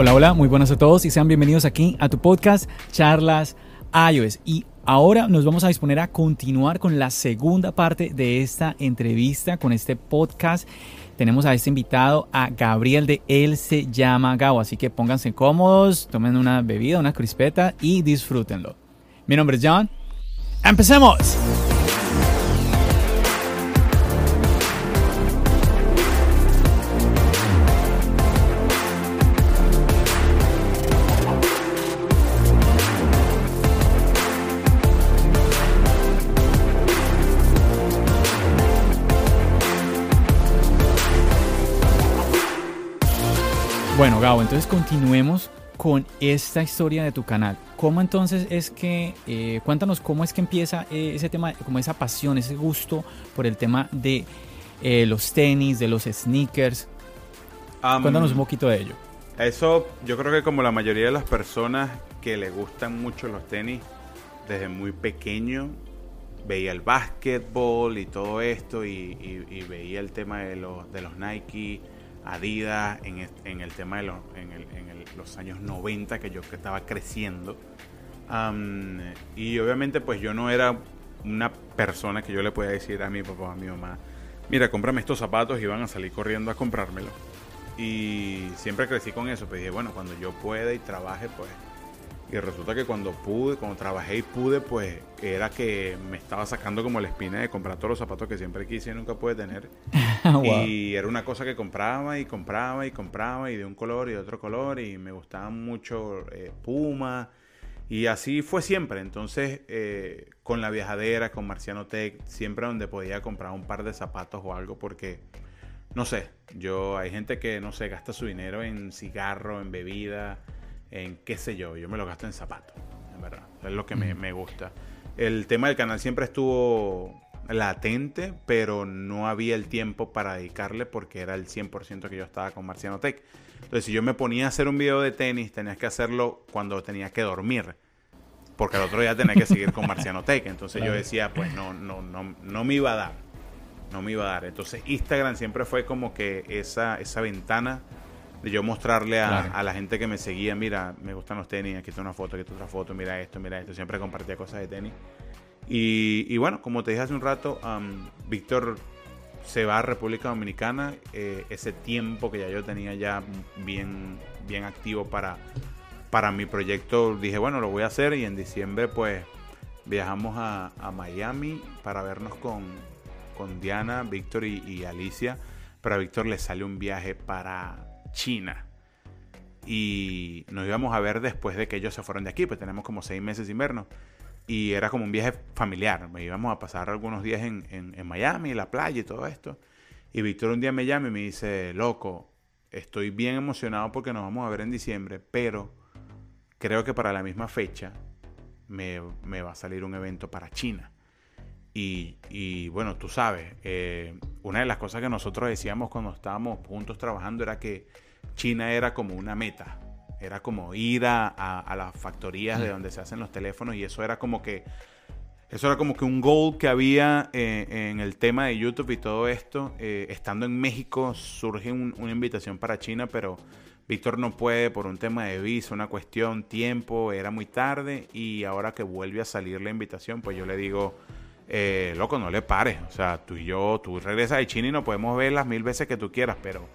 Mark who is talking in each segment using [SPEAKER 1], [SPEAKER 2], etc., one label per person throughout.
[SPEAKER 1] Hola, hola, muy buenas a todos y sean bienvenidos aquí a tu podcast Charlas iOS. Y ahora nos vamos a disponer a continuar con la segunda parte de esta entrevista, con este podcast. Tenemos a este invitado, a Gabriel de Él se llama Gao, así que pónganse cómodos, tomen una bebida, una crispeta y disfrútenlo. Mi nombre es John. ¡Empecemos! Bueno, Gabo, entonces continuemos con esta historia de tu canal. ¿Cómo entonces es que, eh, cuéntanos cómo es que empieza eh, ese tema, como esa pasión, ese gusto por el tema de eh, los tenis, de los sneakers? cuéntanos un poquito de ello.
[SPEAKER 2] Eso, yo creo que como la mayoría de las personas que le gustan mucho los tenis, desde muy pequeño, veía el básquetbol y todo esto, y, y veía el tema de los, de los Nike Adidas en, el tema de los, en, el, en los años 90 que yo que estaba creciendo. y obviamente pues yo no era una persona que yo le podía decir a mi papá, a mi mamá, mira, cómprame estos zapatos y van a salir corriendo a comprármelo. Y siempre crecí con eso, pues dije, bueno, cuando yo pueda y trabaje, pues y resulta que cuando pude, cuando trabajé y pude, pues era que me estaba sacando como la espina de comprar todos los zapatos que siempre quise y nunca pude tener. Y era una cosa que compraba y compraba y compraba y de un color y de otro color y me gustaban mucho eh, Puma. Y así fue siempre. Entonces, eh, con la viajadera, con Marciano Tech, siempre donde podía comprar un par de zapatos o algo porque, no sé, yo hay gente que, no sé, gasta su dinero en cigarro, en bebida en qué sé yo, yo me lo gasto en zapatos, en verdad, es lo que me, me, gusta. El tema del canal siempre estuvo latente, pero no había el tiempo para dedicarle porque era el 100% que yo estaba con Marciano Tech. Entonces, si yo me ponía a hacer un video de tenis, tenías que hacerlo cuando tenía que dormir. Porque al otro día tenía que seguir con Marciano Tech. Entonces yo decía, pues no, no, no, no me iba a dar. No me iba a dar. Entonces Instagram siempre fue como que esa, esa ventana de yo mostrarle a, la gente que me seguía, mira, me gustan los tenis, aquí está una foto, aquí está otra foto, mira esto, mira esto, siempre compartía cosas de tenis. Y, bueno, como te dije hace un rato, Víctor se va a República Dominicana, eh, ese tiempo que ya yo tenía ya bien, bien activo para, para mi proyecto, dije, bueno, lo voy a hacer y en diciembre pues viajamos a, Miami para vernos con, con Diana, Víctor y, y Alicia, pero a Víctor le sale un viaje para China. Y nos íbamos a ver después de que ellos se fueron de aquí, pues tenemos como seis meses sin vernos. Y era como un viaje familiar. Me íbamos a pasar algunos días en, en, Miami, la playa y todo esto. Y Víctor un día me llama y me dice, loco, estoy bien emocionado porque nos vamos a ver en diciembre, pero creo que para la misma fecha me, me va a salir un evento para China. Y, y bueno, tú sabes, eh, una de las cosas que nosotros decíamos cuando estábamos juntos trabajando era que China era como una meta. Era como ir a, las factorías de donde se hacen los teléfonos y eso era como que eso era como que un goal que había eh, en el tema de YouTube y todo esto. Eh, estando en México surge una invitación para China, pero Víctor no puede por un tema de visa, una cuestión, tiempo, era muy tarde y ahora que vuelve a salir la invitación, pues yo le digo, eh, loco, no le pares. O sea, tú y yo, tú regresas de China y no podemos ver las mil veces que tú quieras, pero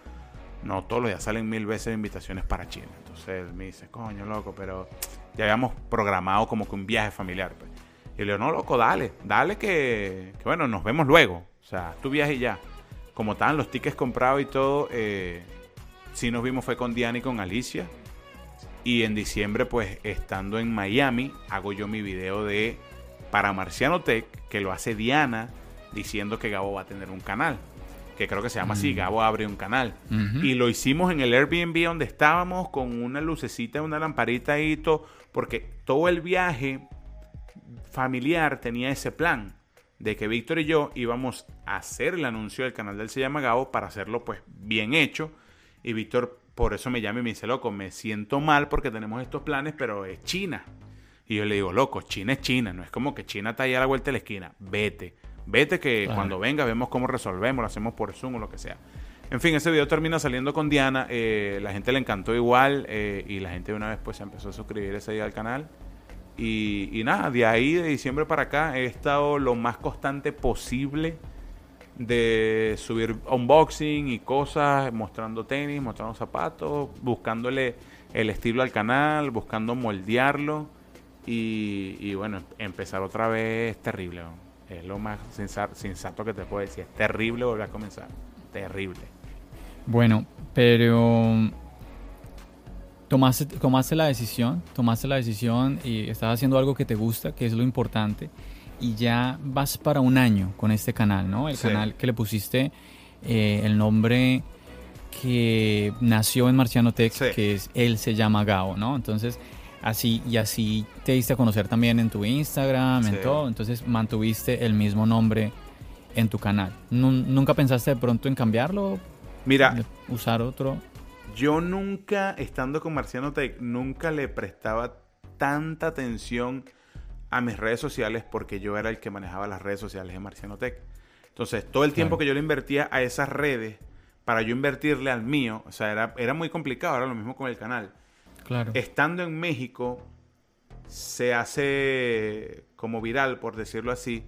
[SPEAKER 2] no todos los días salen mil veces invitaciones para China. Entonces me dice, coño, loco, pero ya habíamos programado como que un viaje familiar. Pues. Y le digo, no, loco, dale, dale que, bueno, nos vemos luego. O sea, tu viaje ya. Como estaban los tickets comprados y todo, eh, sí nos vimos fue con Diana y con Alicia. Y en diciembre, pues estando en Miami, hago yo mi video de para Marciano Tech, que lo hace Diana diciendo que Gabo va a tener un canal. Que creo que se llama así,
[SPEAKER 1] Mm.
[SPEAKER 2] Gabo abre un canal. Y lo hicimos en el Airbnb donde estábamos con una lucecita, una lamparita y todo, porque todo el viaje familiar tenía ese plan de que Víctor y yo íbamos a hacer el anuncio del canal del Se llama Gabo para hacerlo pues bien hecho. Y Víctor por eso me llama y me dice, loco, me siento mal porque tenemos estos planes, pero es China. Y yo le digo, loco, China es China, no es como que China está ahí a la vuelta de la esquina. Vete, vete que cuando venga vemos cómo resolvemos, lo hacemos por Zoom o lo que sea. En fin, ese video termina saliendo con Diana, eh, la gente le encantó igual eh, y la gente de una vez pues se empezó a suscribir ese día al canal. Y, y nada, de ahí, de diciembre para acá, he estado lo más constante posible de subir unboxing y cosas, mostrando tenis, mostrando zapatos, buscándole el estilo al canal, buscando moldearlo. Y, y bueno, empezar otra vez es terrible. ¿no? Es lo más sensa- sensato que te puedo decir. Es terrible volver a comenzar. Terrible.
[SPEAKER 1] Bueno, pero tomaste, tomaste la decisión, tomaste la decisión y estás haciendo algo que te gusta, que es lo importante, y ya vas para un año con este canal, ¿no? El
[SPEAKER 2] Sí.
[SPEAKER 1] canal que le pusiste eh, el nombre que nació en Marciano Tech,
[SPEAKER 2] Sí.
[SPEAKER 1] que es Él se llama Gao, ¿no? Entonces, así y así te diste a conocer también en tu Instagram, en todo, entonces mantuviste el mismo nombre en tu canal. Nun- ¿Nunca pensaste de pronto en cambiarlo?
[SPEAKER 2] Mira,
[SPEAKER 1] usar otro.
[SPEAKER 2] Yo nunca, estando con Marciano Tech, nunca le prestaba tanta atención a mis redes sociales porque yo era el que manejaba las redes sociales de Marciano Tech. Entonces, todo el tiempo que yo le invertía a esas redes, para yo invertirle al mío, o sea, era, era muy complicado, era lo mismo con el canal.
[SPEAKER 1] Claro.
[SPEAKER 2] Estando en México, se hace como viral, por decirlo así,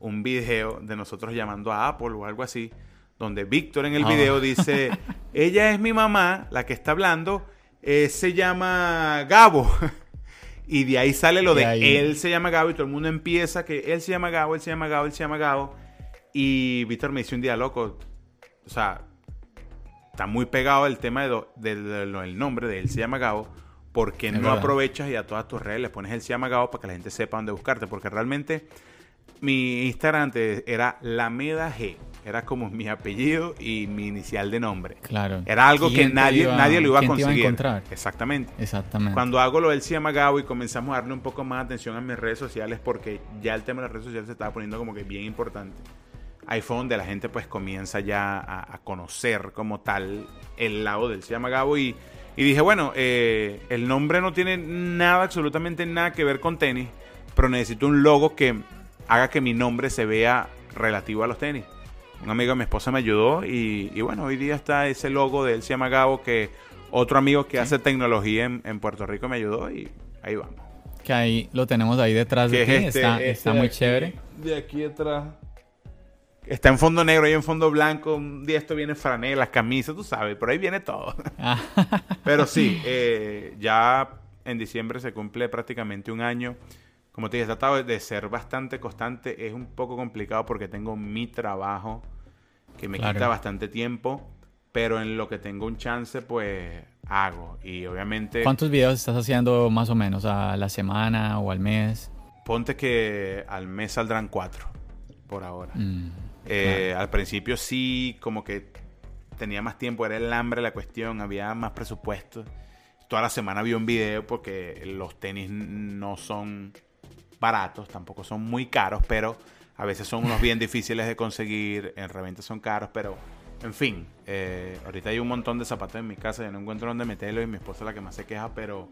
[SPEAKER 2] un video de nosotros llamando a Apple o algo así, donde Víctor en el
[SPEAKER 1] Ah.
[SPEAKER 2] video dice, ella es mi mamá, la que está hablando, eh, se llama Gabo. y de ahí sale lo
[SPEAKER 1] De
[SPEAKER 2] de él se llama Gabo y todo el mundo empieza que él se llama Gabo, él se llama Gabo, él se llama Gabo. Y Víctor me dice un día, loco, o sea, está muy pegado el tema de lo- de lo- lo- del nombre de él se llama Gabo, porque
[SPEAKER 1] Es
[SPEAKER 2] no
[SPEAKER 1] verdad.
[SPEAKER 2] aprovechas y a todas tus redes le pones él se llama Gabo para que la gente sepa dónde buscarte, porque realmente mi Instagram antes era Lameda G, era como mi apellido y mi inicial de nombre.
[SPEAKER 1] Claro.
[SPEAKER 2] Era algo que
[SPEAKER 1] ¿Quién te
[SPEAKER 2] nadie,
[SPEAKER 1] iba-
[SPEAKER 2] nadie lo iba a
[SPEAKER 1] quién te
[SPEAKER 2] conseguir.
[SPEAKER 1] encontrar?
[SPEAKER 2] Exactamente.
[SPEAKER 1] Exactamente.
[SPEAKER 2] Cuando hago lo del se llama Gabo y comenzamos a darle un poco más atención a mis redes sociales, porque ya el tema de las redes sociales se estaba poniendo como que bien importante. Ahí fue donde la gente pues comienza ya a, a conocer como tal el lado del Gabo y, y dije, bueno, eh, el nombre no tiene nada, absolutamente nada que ver con tenis, pero necesito un logo que haga que mi nombre se vea relativo a los tenis. Un amigo de mi esposa me ayudó y, y bueno, hoy día está ese logo de llama Gabo que otro amigo que hace tecnología en, en Puerto Rico me ayudó y ahí vamos.
[SPEAKER 1] Que ahí lo tenemos ahí detrás de ti.
[SPEAKER 2] es este-
[SPEAKER 1] está
[SPEAKER 2] este
[SPEAKER 1] está
[SPEAKER 2] de
[SPEAKER 1] muy
[SPEAKER 2] aquí-
[SPEAKER 1] chévere.
[SPEAKER 2] De aquí atrás. Está en fondo negro y en fondo blanco. Un día esto viene franelas, camisas, tú sabes, por ahí viene todo.
[SPEAKER 1] Ah,
[SPEAKER 2] Pero sí, eh, ya en diciembre se cumple prácticamente un año. Como te dije, he tratado de ser bastante constante. Es un poco complicado porque tengo mi trabajo que me
[SPEAKER 1] Claro.
[SPEAKER 2] quita bastante tiempo. Pero en lo que tengo un chance, pues hago. Y obviamente,
[SPEAKER 1] ¿Cuántos videos estás haciendo más o menos? ¿A la semana o al mes?
[SPEAKER 2] ponte que al mes saldrán cuatro por ahora.
[SPEAKER 1] Mm,
[SPEAKER 2] Eh, Al principio sí, como que tenía más tiempo, era el hambre la cuestión, había más presupuesto. Toda la semana vi un video porque los tenis no son baratos, tampoco son muy caros, pero a veces son unos bien difíciles de conseguir, en reventa son caros, pero en fin, eh, ahorita hay un montón de zapatos en mi casa, yo no encuentro dónde meterlos y mi esposa es la que más se queja, pero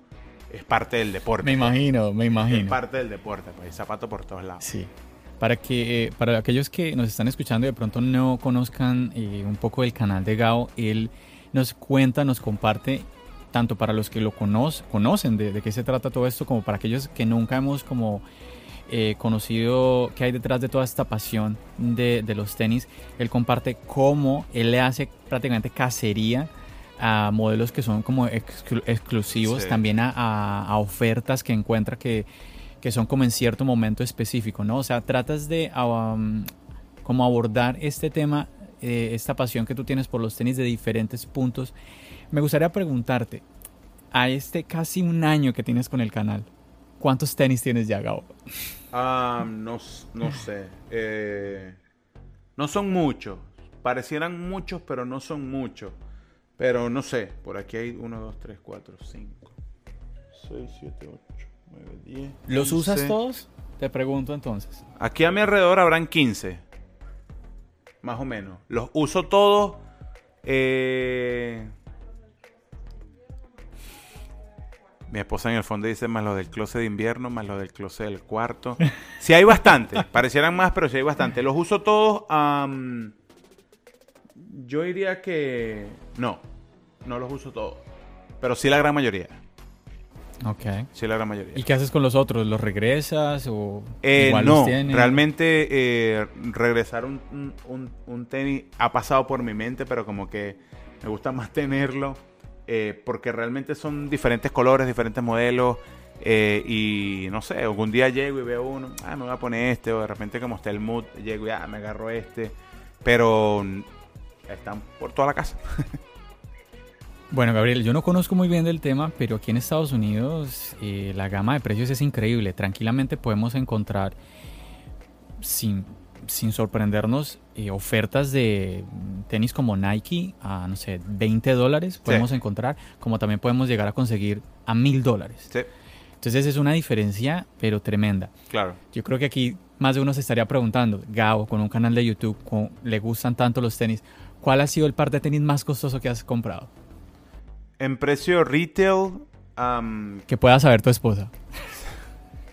[SPEAKER 2] es parte del deporte.
[SPEAKER 1] Me imagino, me
[SPEAKER 2] es
[SPEAKER 1] imagino.
[SPEAKER 2] parte del deporte, pues hay zapatos por todos lados.
[SPEAKER 1] Sí. Para que eh, para aquellos que nos están escuchando y de pronto no conozcan eh, un poco del canal de Gao, él nos cuenta, nos comparte tanto para los que lo conoc- conocen de, de qué se trata todo esto, como para aquellos que nunca hemos como eh, conocido qué hay detrás de toda esta pasión de, de los tenis. Él comparte cómo él le hace prácticamente cacería a modelos que son como exclu- exclusivos,
[SPEAKER 2] Sí.
[SPEAKER 1] también a, a- a ofertas que encuentra que, que son como en cierto momento específico, ¿no? O sea, tratas de um, como abordar este tema, eh, esta pasión que tú tienes por los tenis de diferentes puntos. Me gustaría preguntarte, a este casi un año que tienes con el canal, ¿cuántos tenis tienes ya, Gabo?
[SPEAKER 2] Ah, no, no sé. Eh, No son muchos. Parecieran muchos, pero no son muchos. Pero no sé, por aquí hay 1, 2, 3, 4, 5, 6, 7, 8, 9, 10.
[SPEAKER 1] ¿Los
[SPEAKER 2] 11.
[SPEAKER 1] usas todos? Te pregunto entonces.
[SPEAKER 2] Aquí a mi alrededor habrán 15. Más o menos. Los uso todos. eh, Mi esposa en el fondo dice más lo del closet de invierno, más lo del closet del cuarto. Si hay bastante. Parecieran más, pero si hay bastante. Los uso todos. yo diría que... No. No los uso todos. Pero sí la gran mayoría.
[SPEAKER 1] Ok.
[SPEAKER 2] Sí la gran mayoría.
[SPEAKER 1] ¿Y qué haces con los otros? ¿Los regresas o
[SPEAKER 2] Eh,
[SPEAKER 1] igual los
[SPEAKER 2] no,
[SPEAKER 1] tienes?
[SPEAKER 2] realmente eh, regresar un, un- un- tenis ha pasado por mi mente, pero como que me gusta más tenerlo eh, porque realmente son diferentes colores, diferentes modelos eh, y no sé, algún día llego y veo uno, ah, me voy a poner este o de repente como está el mood, llego y ah, me agarro este, pero están por toda la casa.
[SPEAKER 1] Bueno, Gabriel, yo no conozco muy bien del tema, pero aquí en Estados Unidos eh, la gama de precios es increíble. Tranquilamente podemos encontrar, sin, sin sorprendernos, eh, ofertas de tenis como Nike a, no sé, 20 dólares podemos encontrar, como también podemos llegar a conseguir a 1000 dólares.
[SPEAKER 2] Sí,
[SPEAKER 1] Entonces es una diferencia, pero tremenda.
[SPEAKER 2] claro.
[SPEAKER 1] Yo creo que aquí más de uno se estaría preguntando, Gabo, con un canal de YouTube, con- le gustan tanto los tenis, ¿cuál ha sido el par de tenis más costoso que has comprado?
[SPEAKER 2] En precio retail,
[SPEAKER 1] Que pueda saber tu esposa.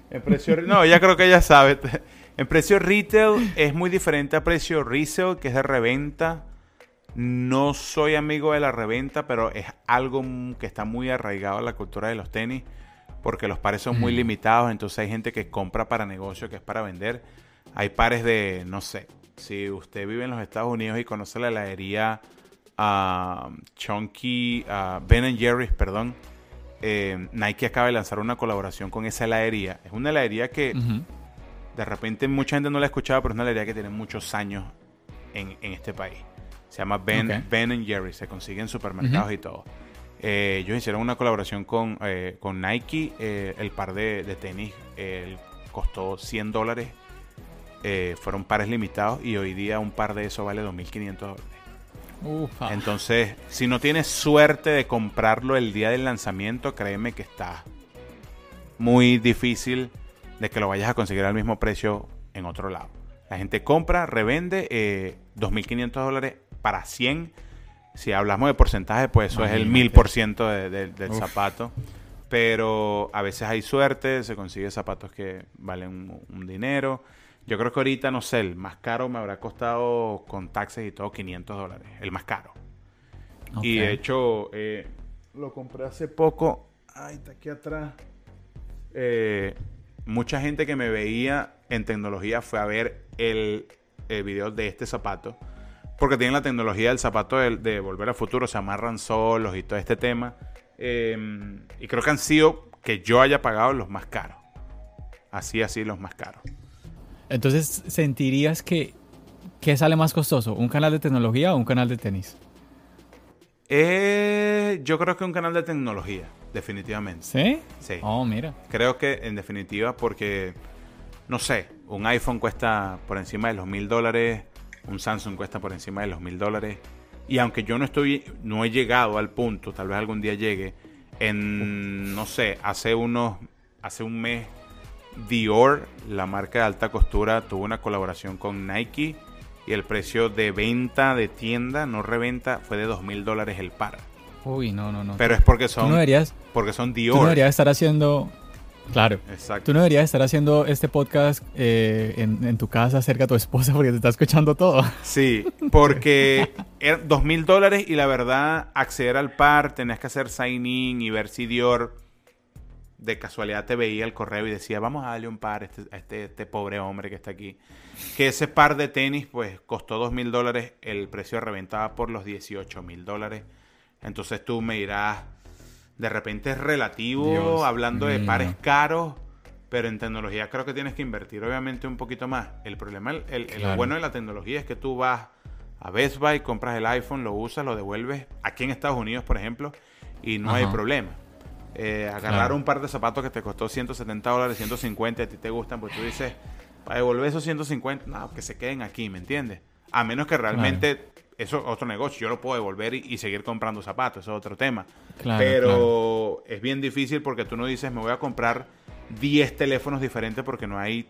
[SPEAKER 2] En precio, no, ya creo que ella sabe. En precio retail es muy diferente a precio resale, que es de reventa. No soy amigo de la reventa, pero es algo que está muy arraigado a la cultura de los tenis, porque los pares son muy
[SPEAKER 1] Mm.
[SPEAKER 2] limitados, entonces hay gente que compra para negocio, que es para vender. Hay pares de, no sé, si usted vive en los Estados Unidos y conoce la heladería ah, Chunky, ah, Ben Jerry's, perdón, eh, Nike acaba de lanzar una colaboración con esa heladería. Es una heladería que de repente mucha gente no la ha escuchado, pero es una heladería que tiene muchos años en, en este país. Se llama Ben,
[SPEAKER 1] Ok.
[SPEAKER 2] ben Jerry, se consigue en supermercados y todo. Eh, ellos hicieron una colaboración con, eh, con Nike. el par de, de tenis costó 100 dólares. Fueron pares limitados y hoy día un par de esos vale 2.500 dólares.
[SPEAKER 1] Ufa.
[SPEAKER 2] Entonces, si no tienes suerte de comprarlo el día del lanzamiento, créeme que está muy difícil de que lo vayas a conseguir al mismo precio en otro lado. La gente compra, revende eh, 2.500 dólares para 100. Si hablamos de porcentaje, pues eso es el
[SPEAKER 1] Imagínate.
[SPEAKER 2] 1000% de- de- del
[SPEAKER 1] Uf.
[SPEAKER 2] zapato. Pero a veces hay suerte, se consigue zapatos que valen un, un dinero. Yo creo que ahorita, no sé, el más caro me habrá costado con taxes y todo 500 dólares. El más caro. Y de hecho, eh, lo compré hace poco. Ay, está aquí atrás. Eh, mucha gente que me veía en tecnología fue a ver el, el video de este zapato. Porque tienen la tecnología del zapato de, de Volver al Futuro. Se amarran solos y todo este tema. Eh, y creo que han sido que yo haya pagado los más caros. Así, así, los más caros.
[SPEAKER 1] Entonces, ¿sentirías que qué sale más costoso? ¿Un canal de tecnología o un canal de tenis?
[SPEAKER 2] Eh, yo creo que un canal de tecnología, definitivamente.
[SPEAKER 1] ¿Sí?
[SPEAKER 2] Sí.
[SPEAKER 1] Oh, mira.
[SPEAKER 2] Creo que en definitiva porque, no sé, un iPhone cuesta por encima de los mil dólares, un Samsung cuesta por encima de los mil dólares. Y aunque yo no estoy, no he llegado al punto, tal vez algún día llegue, en, no sé, hace unos, hace un mes, Dior, la marca de alta costura, tuvo una colaboración con Nike y el precio de venta de tienda, no reventa, fue de dos mil dólares el par.
[SPEAKER 1] Uy, no, no, no.
[SPEAKER 2] Pero es porque
[SPEAKER 1] tú
[SPEAKER 2] son,
[SPEAKER 1] no deberías,
[SPEAKER 2] porque son
[SPEAKER 1] tú
[SPEAKER 2] Dior.
[SPEAKER 1] no deberías estar haciendo... Claro.
[SPEAKER 2] Exacto.
[SPEAKER 1] Tú no deberías estar haciendo este podcast eh, en, en tu casa cerca a tu esposa porque te está escuchando todo.
[SPEAKER 2] Sí, porque eran dos mil dólares y la verdad, acceder al par, tenías que hacer sign in y ver si Dior de casualidad te veía el correo y decía, vamos a darle un par a este, a este, este pobre hombre que está aquí. Que ese par de tenis, pues, costó dos mil dólares, el precio de reventa va por los 18 mil dólares. Entonces tú me dirás, de repente es relativo,
[SPEAKER 1] Dios
[SPEAKER 2] hablando de pares caros, pero en tecnología creo que tienes que invertir obviamente un poquito más. El problema, el, el- el bueno de la tecnología es que tú vas a Best Buy, compras el iPhone, lo usas, lo devuelves aquí en Estados Unidos, por ejemplo, y no hay problema. Eh, agarrar
[SPEAKER 1] Claro.
[SPEAKER 2] un par de zapatos que te costó 170 dólares, 150, a ti te gustan, pues tú dices, para devolver esos 150, no, que se queden aquí, ¿me entiendes? A menos que realmente eso es otro negocio. Yo lo puedo devolver y, seguir comprando zapatos, eso es otro tema. Pero es bien difícil porque tú no dices, me voy a comprar 10 teléfonos diferentes porque no hay,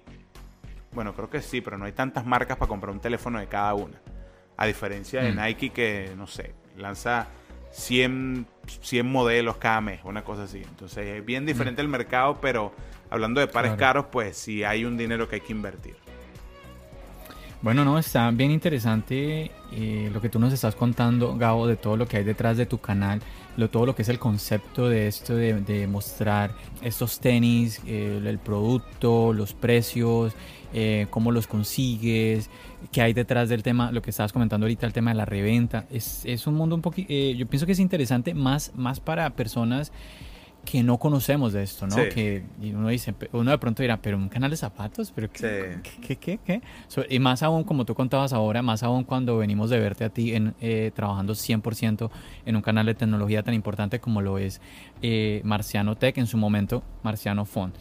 [SPEAKER 2] bueno, creo que sí, pero no hay tantas marcas para comprar un teléfono de cada una. A diferencia de mm. Nike que, no sé, lanza 100, 100 modelos cada mes, una cosa así. Entonces es bien diferente mm. el mercado, pero hablando de pares caros, pues sí hay un dinero que hay que invertir.
[SPEAKER 1] Bueno, no, está bien interesante eh, lo que tú nos estás contando, Gabo, de todo lo que hay detrás de tu canal, lo, todo lo que es el concepto de esto de, mostrar estos tenis, eh, el producto, los precios, eh, cómo los consigues, qué hay detrás del tema, lo que estabas comentando ahorita, el tema de la reventa. Es, es un mundo un poquito, yo pienso que es interesante más, más para personas que no conocemos de esto, ¿no? Que uno dice, uno de pronto dirá, pero un canal de zapatos, pero ¿qué? ¿Qué? ¿Qué? qué? y más aún, como tú contabas ahora, más aún cuando venimos de verte a ti en, eh, trabajando 100% en un canal de tecnología tan importante como lo es eh, Marciano Tech, en su momento Marciano Phone.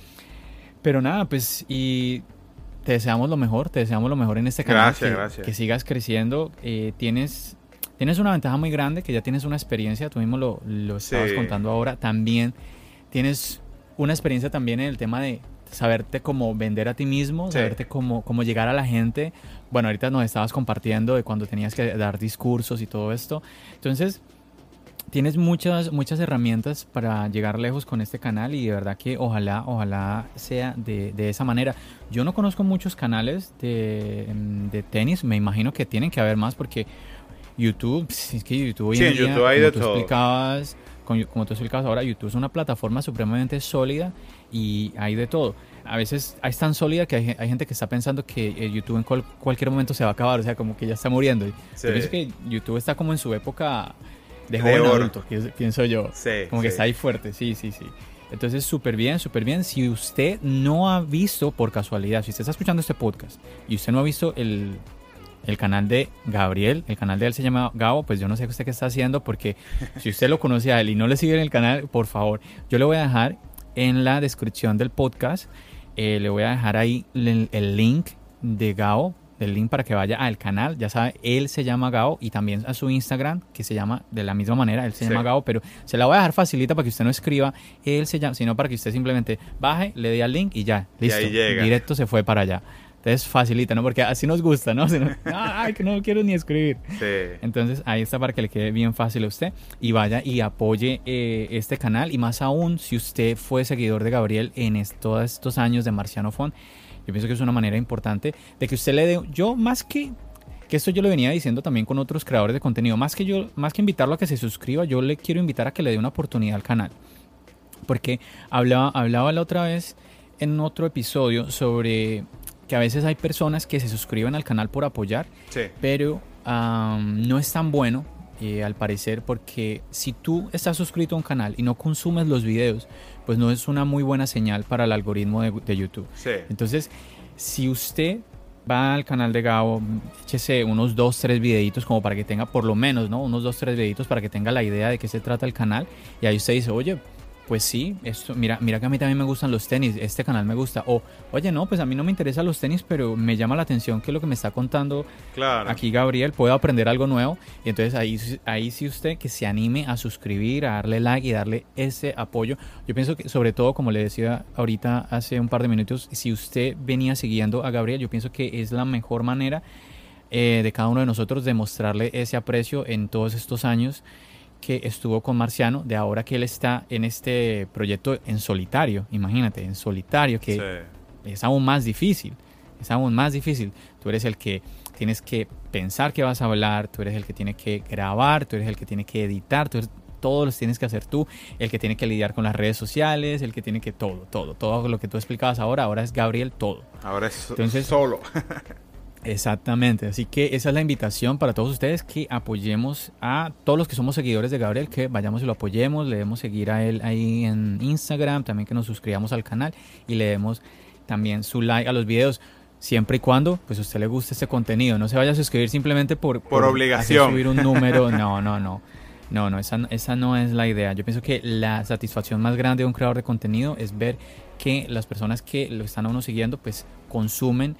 [SPEAKER 1] Pero nada, pues, y te deseamos lo mejor, te deseamos lo mejor en este canal.
[SPEAKER 2] Gracias,
[SPEAKER 1] que,
[SPEAKER 2] gracias.
[SPEAKER 1] Que sigas creciendo. Eh, tienes tienes una ventaja muy grande, que ya tienes una experiencia, tú mismo lo, lo estabas contando ahora, también tienes una experiencia también en el tema de saberte cómo vender a ti mismo, saberte cómo, cómo llegar a la gente. Bueno, ahorita nos estabas compartiendo de cuando tenías que dar discursos y todo esto. Entonces, tienes muchas, muchas herramientas para llegar lejos con este canal y de verdad que ojalá, ojalá sea de, de esa manera. Yo no conozco muchos canales de, de tenis, me imagino que tienen que haber más porque YouTube, es que YouTube hoy en día, como tú explicabas, como tú explicabas ahora, YouTube es una plataforma supremamente sólida y hay de todo. A veces es tan sólida que hay, gente que está pensando que YouTube en cualquier momento se va a acabar, o sea, como que ya está muriendo. Yo pienso que YouTube está como en su época de joven adulto, pienso yo. como que está ahí fuerte, sí, sí, sí. Entonces, súper bien, súper bien. Si usted no ha visto, por casualidad, si usted está escuchando este podcast y usted no ha visto el, el canal de Gabriel, el canal de él se llama Gabo, pues yo no sé usted qué está haciendo porque si usted lo conoce a él y no le sigue en el canal, por favor, yo le voy a dejar en la descripción del podcast, eh, le voy a dejar ahí el, link de Gabo, el link para que vaya al canal, ya sabe, él se llama Gao y también a su Instagram, que se llama de la misma manera, él se llama Gao, pero se la voy a dejar facilita para que usted no escriba él se llama, sino para que usted simplemente baje, le dé al link y ya, listo, directo se fue para allá. Entonces facilita, ¿no? Porque así nos gusta, ¿no? ay, que no quiero ni escribir. Sí. Entonces ahí está para que le quede bien fácil a usted y vaya y apoye eh, este canal. Y más aún, si usted fue seguidor de Gabriel en todos estos años de Marciano Fon, yo pienso que es una manera importante de que usted le dé, yo más que que esto yo le venía diciendo también con otros creadores de contenido, más que yo, más que invitarlo a que se suscriba, yo le quiero invitar a que le dé una oportunidad al canal. Porque hablaba, hablaba la otra vez en otro episodio sobre que a veces hay personas que se suscriben al canal por apoyar, pero no es tan bueno eh, al parecer porque si tú estás suscrito a un canal y no consumes los videos, pues no es una muy buena señal para el algoritmo de, YouTube. Entonces, si usted va al canal de Gabo, échese unos dos, tres videitos como para que tenga por lo menos, ¿no? Unos dos, tres videitos para que tenga la idea de qué se trata el canal y ahí usted dice, oye, pues sí, esto, mira, mira que a mí también me gustan los tenis, este canal me gusta. O, oye, no, pues a mí no me interesan los tenis, pero me llama la atención que lo que me está contando aquí Gabriel, puedo aprender algo nuevo. Y entonces ahí, ahí sí usted que se anime a suscribir, a darle like y darle ese apoyo. Yo pienso que sobre todo, como le decía ahorita hace un par de minutos, si usted venía siguiendo a Gabriel, yo pienso que es la mejor manera eh, de cada uno de nosotros de mostrarle ese aprecio en todos estos años que estuvo con Marciano, de ahora que él está en este proyecto en solitario, imagínate, en solitario, que es aún más difícil, es aún más difícil. Tú eres el que tienes que pensar que vas a hablar, tú eres el que tiene que grabar, tú eres el que tiene que editar, tú eres, todos los tienes que hacer tú, el que tiene que lidiar con las redes sociales, el que tiene que todo, todo, todo lo que tú explicabas ahora, ahora es Gabriel todo.
[SPEAKER 2] Ahora es Entonces, solo.
[SPEAKER 1] Exactamente, así que esa es la invitación para todos ustedes que apoyemos a todos los que somos seguidores de Gabriel, que vayamos y lo apoyemos, le demos seguir a él ahí en Instagram, también que nos suscribamos al canal y le demos también su like a los videos, siempre y cuando pues a usted le guste este contenido, no se vaya a suscribir simplemente por,
[SPEAKER 2] por, obligación,
[SPEAKER 1] subir un número, no, no, no. No, no, esa, esa no es la idea. Yo pienso que la satisfacción más grande de un creador de contenido es ver que las personas que lo están a uno siguiendo pues consumen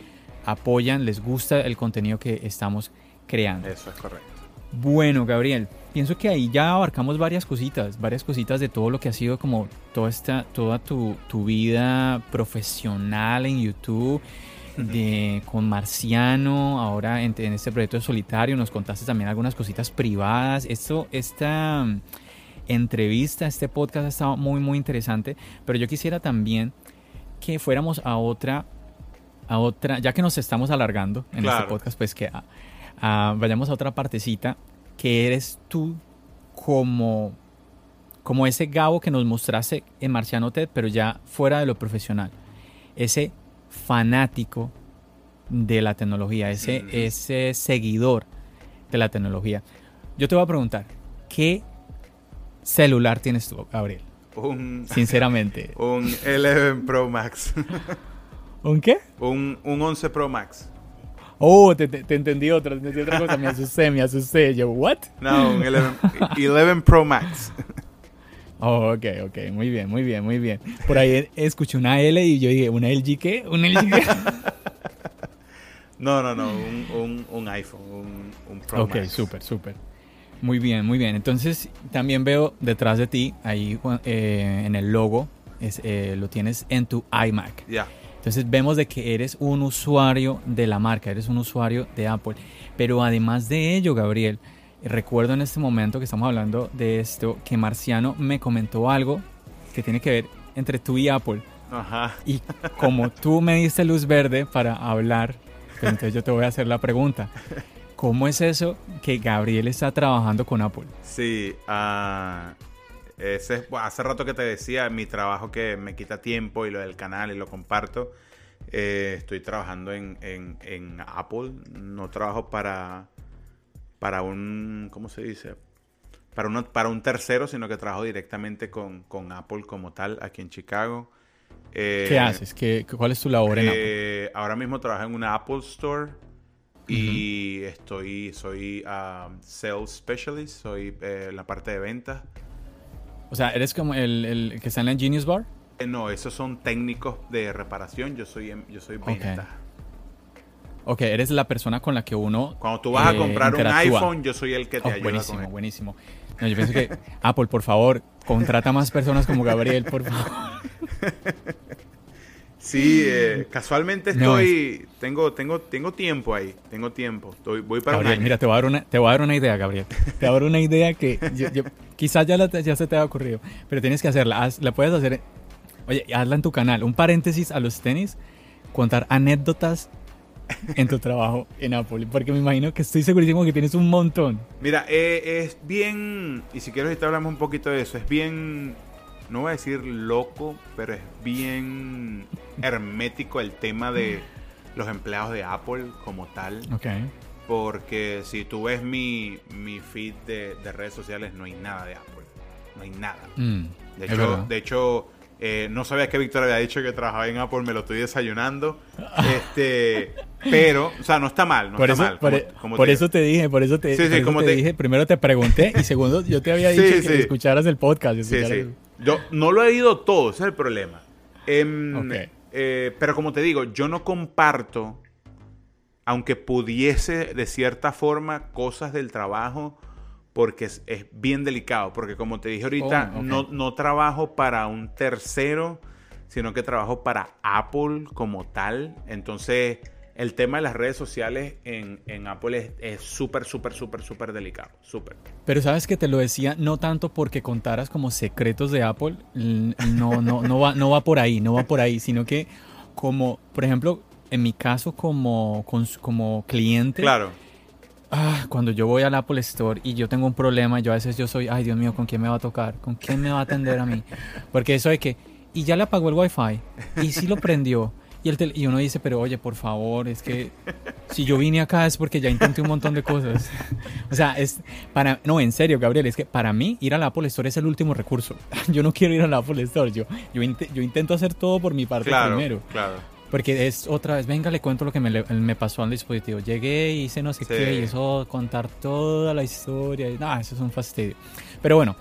[SPEAKER 1] apoyan, les gusta el contenido que estamos creando.
[SPEAKER 2] Eso es correcto.
[SPEAKER 1] Bueno, Gabriel, pienso que ahí ya abarcamos varias cositas, varias cositas de todo lo que ha sido como toda esta, toda tu, tu vida profesional en YouTube, de, con Marciano, ahora en, en este proyecto de solitario, nos contaste también algunas cositas privadas. Esto, esta mm, entrevista, este podcast ha estado muy, muy interesante, pero yo quisiera también que fuéramos a otra, a otra, ya que nos estamos alargando en
[SPEAKER 2] Claro.
[SPEAKER 1] este podcast, pues que ah, ah, vayamos a otra partecita, que eres tú como, como ese Gabo que nos mostraste en Marciano TED, pero ya fuera de lo profesional. Ese fanático de la tecnología, ese, ese seguidor de la tecnología. Yo te voy a preguntar, ¿qué celular tienes tú, Gabriel?
[SPEAKER 2] Un,
[SPEAKER 1] Sinceramente.
[SPEAKER 2] un 11 Pro Max.
[SPEAKER 1] ¿Un qué?
[SPEAKER 2] un, un 11 Pro Max.
[SPEAKER 1] Oh, te, te- te entendí otra, te entendí otra cosa, me asusté, me asusté. Yo, ¿what?
[SPEAKER 2] No, un 11, 11 Pro Max.
[SPEAKER 1] Oh, ok, ok, muy bien, muy bien, muy bien. Por ahí escuché una L y yo dije, ¿una LG qué? ¿Una LG qué?
[SPEAKER 2] No, no, no, un, un, un iPhone, un, un Pro
[SPEAKER 1] ok,
[SPEAKER 2] Max.
[SPEAKER 1] súper, súper. Muy bien, muy bien. Entonces, también veo detrás de ti, ahí eh, en el logo, es, eh, lo tienes en tu iMac.
[SPEAKER 2] Ya.
[SPEAKER 1] Entonces vemos de que eres un usuario de la marca, eres un usuario de Apple. Pero además de ello, Gabriel, recuerdo en este momento que estamos hablando de esto, que Marciano me comentó algo que tiene que ver entre tú y Apple.
[SPEAKER 2] Ajá.
[SPEAKER 1] Y como tú me diste luz verde para hablar, pues entonces yo te voy a hacer la pregunta. ¿Cómo es eso que Gabriel está trabajando con Apple?
[SPEAKER 2] Sí, ah, ese es- hace rato que te decía, mi trabajo que me quita tiempo y lo del canal y lo comparto. eh, estoy trabajando en, en- en Apple, no trabajo para, para un, ¿cómo se dice? Para, uno- para un tercero, sino que trabajo directamente con, con Apple como tal, aquí en Chicago. Eh,
[SPEAKER 1] ¿Qué haces? ¿Qué, ¿Cuál es tu labor en Apple?
[SPEAKER 2] eh, ahora mismo trabajo en una Apple Store y estoy, soy um, sales specialist, soy eh, la parte de ventas.
[SPEAKER 1] O sea, ¿eres como el, el que está en la Genius Bar?
[SPEAKER 2] Eh, no, esos son técnicos de reparación, yo soy, em- yo soy venta.
[SPEAKER 1] Ok, eres la persona con la que uno.
[SPEAKER 2] Cuando tú vas a
[SPEAKER 1] eh,
[SPEAKER 2] comprar un
[SPEAKER 1] interactúa.
[SPEAKER 2] iPhone, yo soy el que te
[SPEAKER 1] Oh,
[SPEAKER 2] ayuda
[SPEAKER 1] buenísimo,
[SPEAKER 2] con él.
[SPEAKER 1] buenísimo. No, yo pienso que Apple, por favor, contrata más personas como Gabriel, por favor.
[SPEAKER 2] Sí, eh, casualmente
[SPEAKER 1] No,
[SPEAKER 2] estoy, tengo, tengo, tengo tiempo ahí, tengo tiempo. Estoy, voy para un
[SPEAKER 1] Gabriel,
[SPEAKER 2] año.
[SPEAKER 1] mira, te voy, a dar una, te voy a dar una idea, Gabriel. Te voy a dar una idea que yo- yo- quizás ya, la- ya se te ha ocurrido, pero tienes que hacerla. Haz- la puedes hacer. Oye, hazla en tu canal. Un paréntesis a los tenis, contar anécdotas en tu trabajo en Apple. Porque me imagino que estoy segurísimo que tienes un montón.
[SPEAKER 2] Mira, eh, es bien, y si quieres ahorita hablamos un poquito de eso, es bien, no voy a decir loco, pero es bien hermético el tema de los empleados de Apple como tal,
[SPEAKER 1] Ok.
[SPEAKER 2] porque si tú ves mi, mi feed de, de redes sociales, no hay nada de Apple, no hay nada.
[SPEAKER 1] Mm,
[SPEAKER 2] De hecho, de hecho eh, no sabía que Víctor había dicho que trabajaba en Apple, me lo estoy desayunando. Este, pero, o sea, no está mal, no
[SPEAKER 1] por
[SPEAKER 2] está
[SPEAKER 1] eso,
[SPEAKER 2] mal.
[SPEAKER 1] por,
[SPEAKER 2] como- como
[SPEAKER 1] por
[SPEAKER 2] te
[SPEAKER 1] eso te dije, por eso te,
[SPEAKER 2] Sí, sí,
[SPEAKER 1] eso
[SPEAKER 2] como
[SPEAKER 1] te
[SPEAKER 2] te-
[SPEAKER 1] dije, primero te pregunté y segundo yo te había
[SPEAKER 2] Sí,
[SPEAKER 1] dicho que
[SPEAKER 2] sí.
[SPEAKER 1] escucharas el podcast. Escucharas-.
[SPEAKER 2] Yo no lo he ido todo, ese es el problema. Em, eh, pero como te digo, yo no comparto, aunque pudiese de cierta forma, cosas del trabajo, porque es, es bien delicado. Porque como te dije ahorita,
[SPEAKER 1] Oh,
[SPEAKER 2] no, no trabajo para un tercero, sino que trabajo para Apple como tal. Entonces, el tema de las redes sociales en, en Apple es- súper, súper, súper, súper delicado. Súper.
[SPEAKER 1] Pero sabes que te lo decía no tanto porque contaras como secretos de Apple, l- no, no, no, va, no va por ahí, no va por ahí, sino que como, por ejemplo, en mi caso como, como cliente,
[SPEAKER 2] Claro.
[SPEAKER 1] ah, cuando yo voy al Apple Store y yo tengo un problema, yo a veces yo soy, ay Dios mío, ¿con quién me va a tocar? ¿Con quién me va a atender a mí? Porque eso de que, y ya le apagó el wifi, y sí lo prendió. Y, el tel- y uno dice, pero oye, por favor, es que si yo vine acá es porque ya intenté un montón de cosas. o sea, es para, no, en serio, Gabriel, es que para mí ir al Apple Store es el último recurso. yo no quiero ir al Apple Store, yo, yo, yo intento hacer todo por mi parte
[SPEAKER 2] Claro,
[SPEAKER 1] primero.
[SPEAKER 2] claro.
[SPEAKER 1] Porque es otra vez, venga, le cuento lo que me, me pasó al dispositivo. Llegué, hice no sé
[SPEAKER 2] Sí.
[SPEAKER 1] qué, y eso, contar toda la historia. y- No, eso es un fastidio. Pero bueno,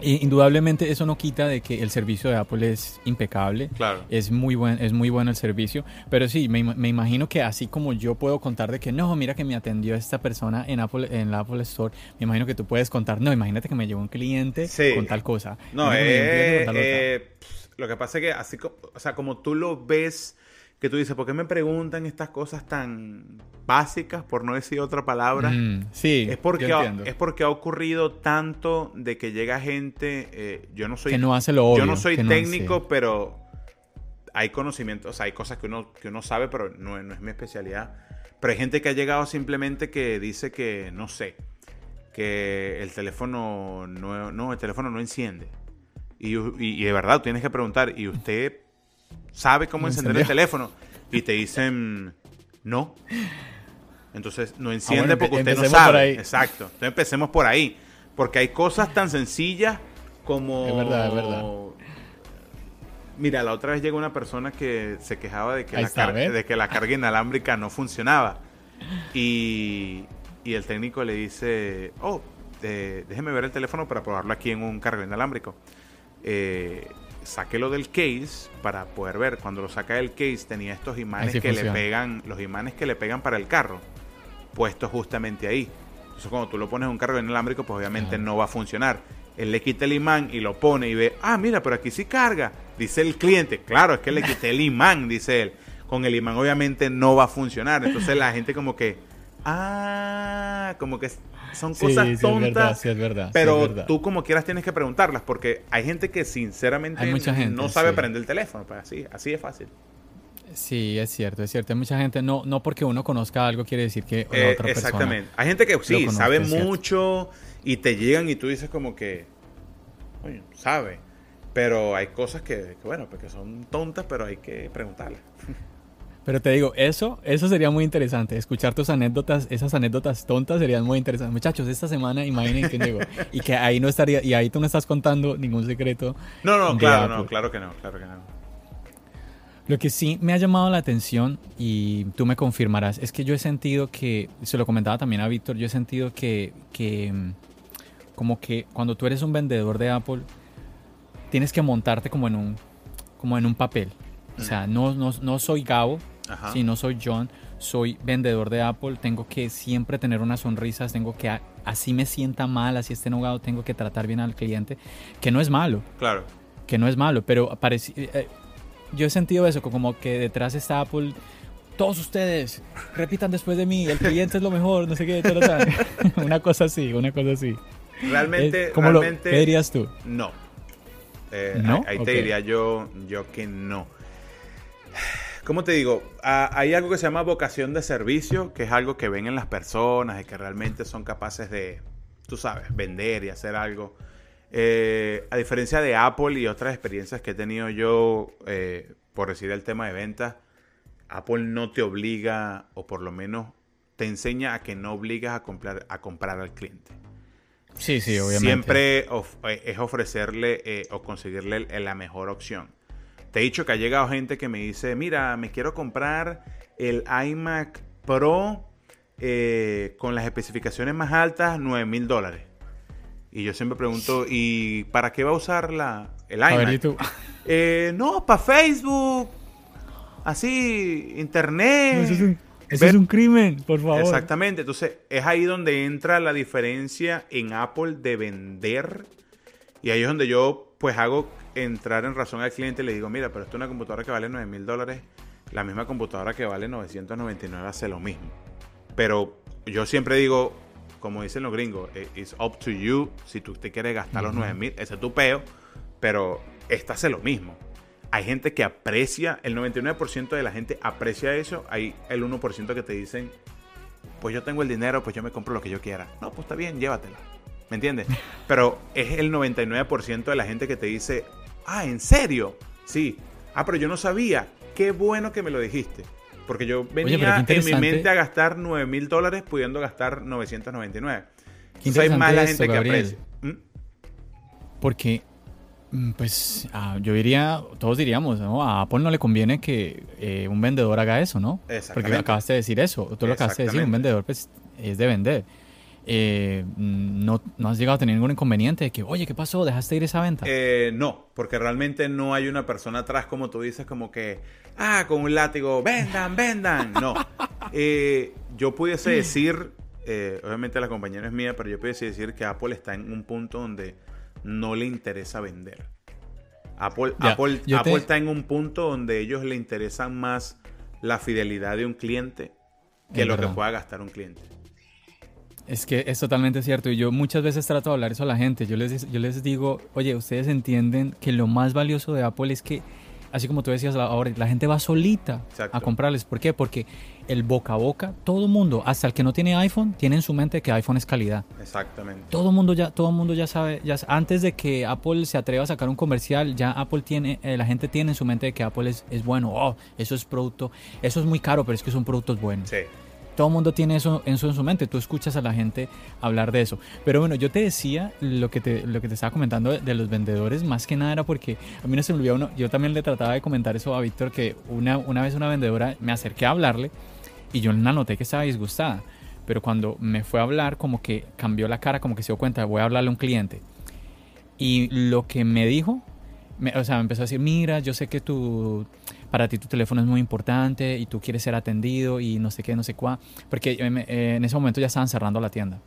[SPEAKER 1] indudablemente eso no quita de que el servicio de Apple es impecable.
[SPEAKER 2] Claro.
[SPEAKER 1] Es muy buen, es muy bueno el servicio. Pero sí, me, me, imagino que así como yo puedo contar de que no, mira que me atendió esta persona en Apple, en la Apple Store, me imagino que tú puedes contar, no, imagínate que me llevó un cliente con tal cosa.
[SPEAKER 2] No, eh, eh, lo que pasa es que así, o sea, como tú lo ves que tú dices, ¿por qué me preguntan estas cosas tan básicas, por no decir otra palabra?
[SPEAKER 1] Mm, sí,
[SPEAKER 2] es porque, ha, es porque ha ocurrido tanto de que llega gente, eh, yo no soy...
[SPEAKER 1] Que no hace lo obvio,
[SPEAKER 2] Yo no soy técnico, pero hay conocimientos, o sea, hay cosas que uno, que uno sabe, pero no, no es mi especialidad. Pero hay gente que ha llegado simplemente que dice que, no sé, que el teléfono no, no el teléfono no enciende. Y, y, y de verdad, tienes que preguntar, ¿y usted sabe cómo encender el teléfono y te dicen no. Entonces no ah, enciende porque usted no sabe. Exacto. Entonces empecemos por ahí. Porque hay cosas tan sencillas como.
[SPEAKER 1] Es verdad, es verdad.
[SPEAKER 2] Mira, la otra vez llegó una persona que se quejaba de que, la, de que la carga inalámbrica no funcionaba. Y, y el técnico le dice: Oh, eh, déjeme ver el teléfono para probarlo aquí en un cargo inalámbrico. Eh, sáquelo del case para poder ver. Cuando lo saca del case tenía estos imanes que le pegan, los imanes que le pegan para el carro, puestos justamente ahí. Entonces cuando tú lo pones en un carro inalámbrico, pues obviamente no va a funcionar. Él le quita el imán y lo pone y ve, ah, mira, pero aquí sí carga. Dice el cliente, claro, es que le quité el imán, dice él. Con el imán obviamente no va a funcionar. Entonces la gente como que, ah, como que son cosas tontas.
[SPEAKER 1] Sí, es verdad,
[SPEAKER 2] pero tú como quieras tienes que preguntarlas porque hay gente que sinceramente no sabe prender el teléfono. Pues así, así es fácil.
[SPEAKER 1] Sí, es cierto, es cierto. Hay mucha gente, no, no porque uno conozca algo quiere decir que la
[SPEAKER 2] eh,
[SPEAKER 1] otra
[SPEAKER 2] Exactamente. Hay gente que sí, sabe mucho y te llegan y tú dices como que, oye, sabe. Pero hay cosas que, que bueno, pues que son tontas, pero hay que preguntarle.
[SPEAKER 1] Pero te digo, eso, eso sería muy interesante. Escuchar tus anécdotas, esas anécdotas tontas serían muy interesantes. Muchachos, esta semana imaginen que llegó. y que ahí no estaría, y ahí tú no estás contando ningún secreto.
[SPEAKER 2] No, no, claro, no, claro que no, claro que no.
[SPEAKER 1] Lo que sí me ha llamado la atención, y tú me confirmarás, es que yo he sentido que, se lo comentaba también a Víctor, yo he sentido que, que mm, como que cuando tú eres un vendedor de Apple, tienes que montarte como en un, como en un papel. O sea, no, no, no soy Gabo, si no soy John, soy vendedor de Apple, tengo que siempre tener unas sonrisas, tengo que, así me sienta mal, así esté enojado, tengo que tratar bien al cliente, que no es malo.
[SPEAKER 2] Claro.
[SPEAKER 1] Que no es malo, pero eh, eh, yo he sentido eso, como que detrás está Apple todos ustedes repitan después de mí, el cliente es lo mejor, no sé qué, una cosa así, una cosa así.
[SPEAKER 2] Realmente, realmente
[SPEAKER 1] ¿qué dirías tú?
[SPEAKER 2] No. Eh, ¿No? Ahí, te diría yo, yo que no. ¿Cómo te digo? Ah, hay algo que se llama vocación de servicio, que es algo que ven en las personas y que realmente son capaces de, tú sabes, vender y hacer algo. Eh, a diferencia de Apple y otras experiencias que he tenido yo, eh, por decir el tema de ventas, Apple no te obliga, o por lo menos te enseña a que no obligas a comprar, a comprar al cliente.
[SPEAKER 1] Sí, sí, obviamente.
[SPEAKER 2] Siempre eh, es ofrecerle o conseguirle la mejor opción. Te he dicho que ha llegado gente que me dice, mira, me quiero comprar el iMac Pro eh, con las especificaciones más altas, 9 mil dólares. Y yo siempre pregunto, ¿y para qué va a usar la, el iMac? Eh, no, para Facebook, así, internet.
[SPEAKER 1] Eso, es un, crimen, por favor.
[SPEAKER 2] Exactamente, entonces es ahí donde entra la diferencia en Apple de vender. Y ahí es donde yo pues hago entrar en razón al cliente y le digo, mira, pero esto es una computadora que vale 9 mil dólares, la misma computadora que vale 999 hace lo mismo. Pero yo siempre digo, como dicen los gringos, eh, it's up to you, si tú te quieres gastar los 9 mil, ese es tu peo, pero esta hace lo mismo. Hay gente que aprecia, el 99% de la gente aprecia eso, hay el 1% que te dicen, pues yo tengo el dinero, pues yo me compro lo que yo quiera. No, pues está bien, llévatela. ¿Me entiendes? Pero es el 99% de la gente que te dice, Ah, ¿en serio? Sí. Ah, pero yo no sabía. Qué bueno que me lo dijiste. Porque yo venía en mi mente a gastar 9 mil dólares pudiendo gastar 999.
[SPEAKER 1] Qué hay más la gente que aprecia. ¿Mm? Porque, mm, pues, ah, yo diría, todos diríamos, ¿no? A Apple no le conviene que eh, un vendedor haga eso, ¿no? Porque acabas de decir eso. Tú lo acabaste de decir, un vendedor pues, es de vender. Eh, no, no, has llegado a tener ningún inconveniente de que, oye, ¿qué pasó? ¿Dejaste ir esa venta?
[SPEAKER 2] Eh, no, porque realmente no hay una persona atrás, como tú dices, como que, ah, con un látigo, vendan, vendan. No. Eh, yo pudiese decir, obviamente la compañía no es mía, pero yo pudiese decir que Apple está en un punto donde no le interesa vender. Apple, Apple, Apple está en un punto donde ellos le interesan más la fidelidad de un cliente que lo que pueda gastar un cliente.
[SPEAKER 1] Es que es totalmente cierto y yo muchas veces trato de hablar eso a la gente. Yo les, yo les digo, oye, ustedes entienden que lo más valioso de Apple es que, así como tú decías ahora, la gente va solita a comprarles. ¿Por qué? Porque el boca a boca, todo mundo, hasta el que no tiene iPhone, tiene en su mente que iPhone es calidad.
[SPEAKER 2] Exactamente.
[SPEAKER 1] Todo mundo ya, todo mundo ya sabe, ya, antes de que Apple se atreva a sacar un comercial, ya Apple tiene, eh, la gente tiene en su mente que Apple es, es bueno. Oh, eso es producto, eso es muy caro, pero es que son productos buenos.
[SPEAKER 2] Sí.
[SPEAKER 1] Todo el mundo tiene eso, en su mente, tú escuchas a la gente hablar de eso. Pero bueno, yo te decía lo que te, estaba comentando de, los vendedores, más que nada era porque a mí no se me olvidó uno, yo también le trataba de comentar eso a Víctor, que una, una vez una vendedora me acerqué a hablarle y yo la noté que estaba disgustada. Pero cuando me fue a hablar, como que cambió la cara, como que se dio cuenta, voy a hablarle a un cliente. Y lo que me dijo, o sea, me empezó a decir, mira, yo sé que tú para ti tu teléfono es muy importante y tú quieres ser atendido y no sé qué, no sé cuá, porque eh, en ese momento ya estaban cerrando la tienda.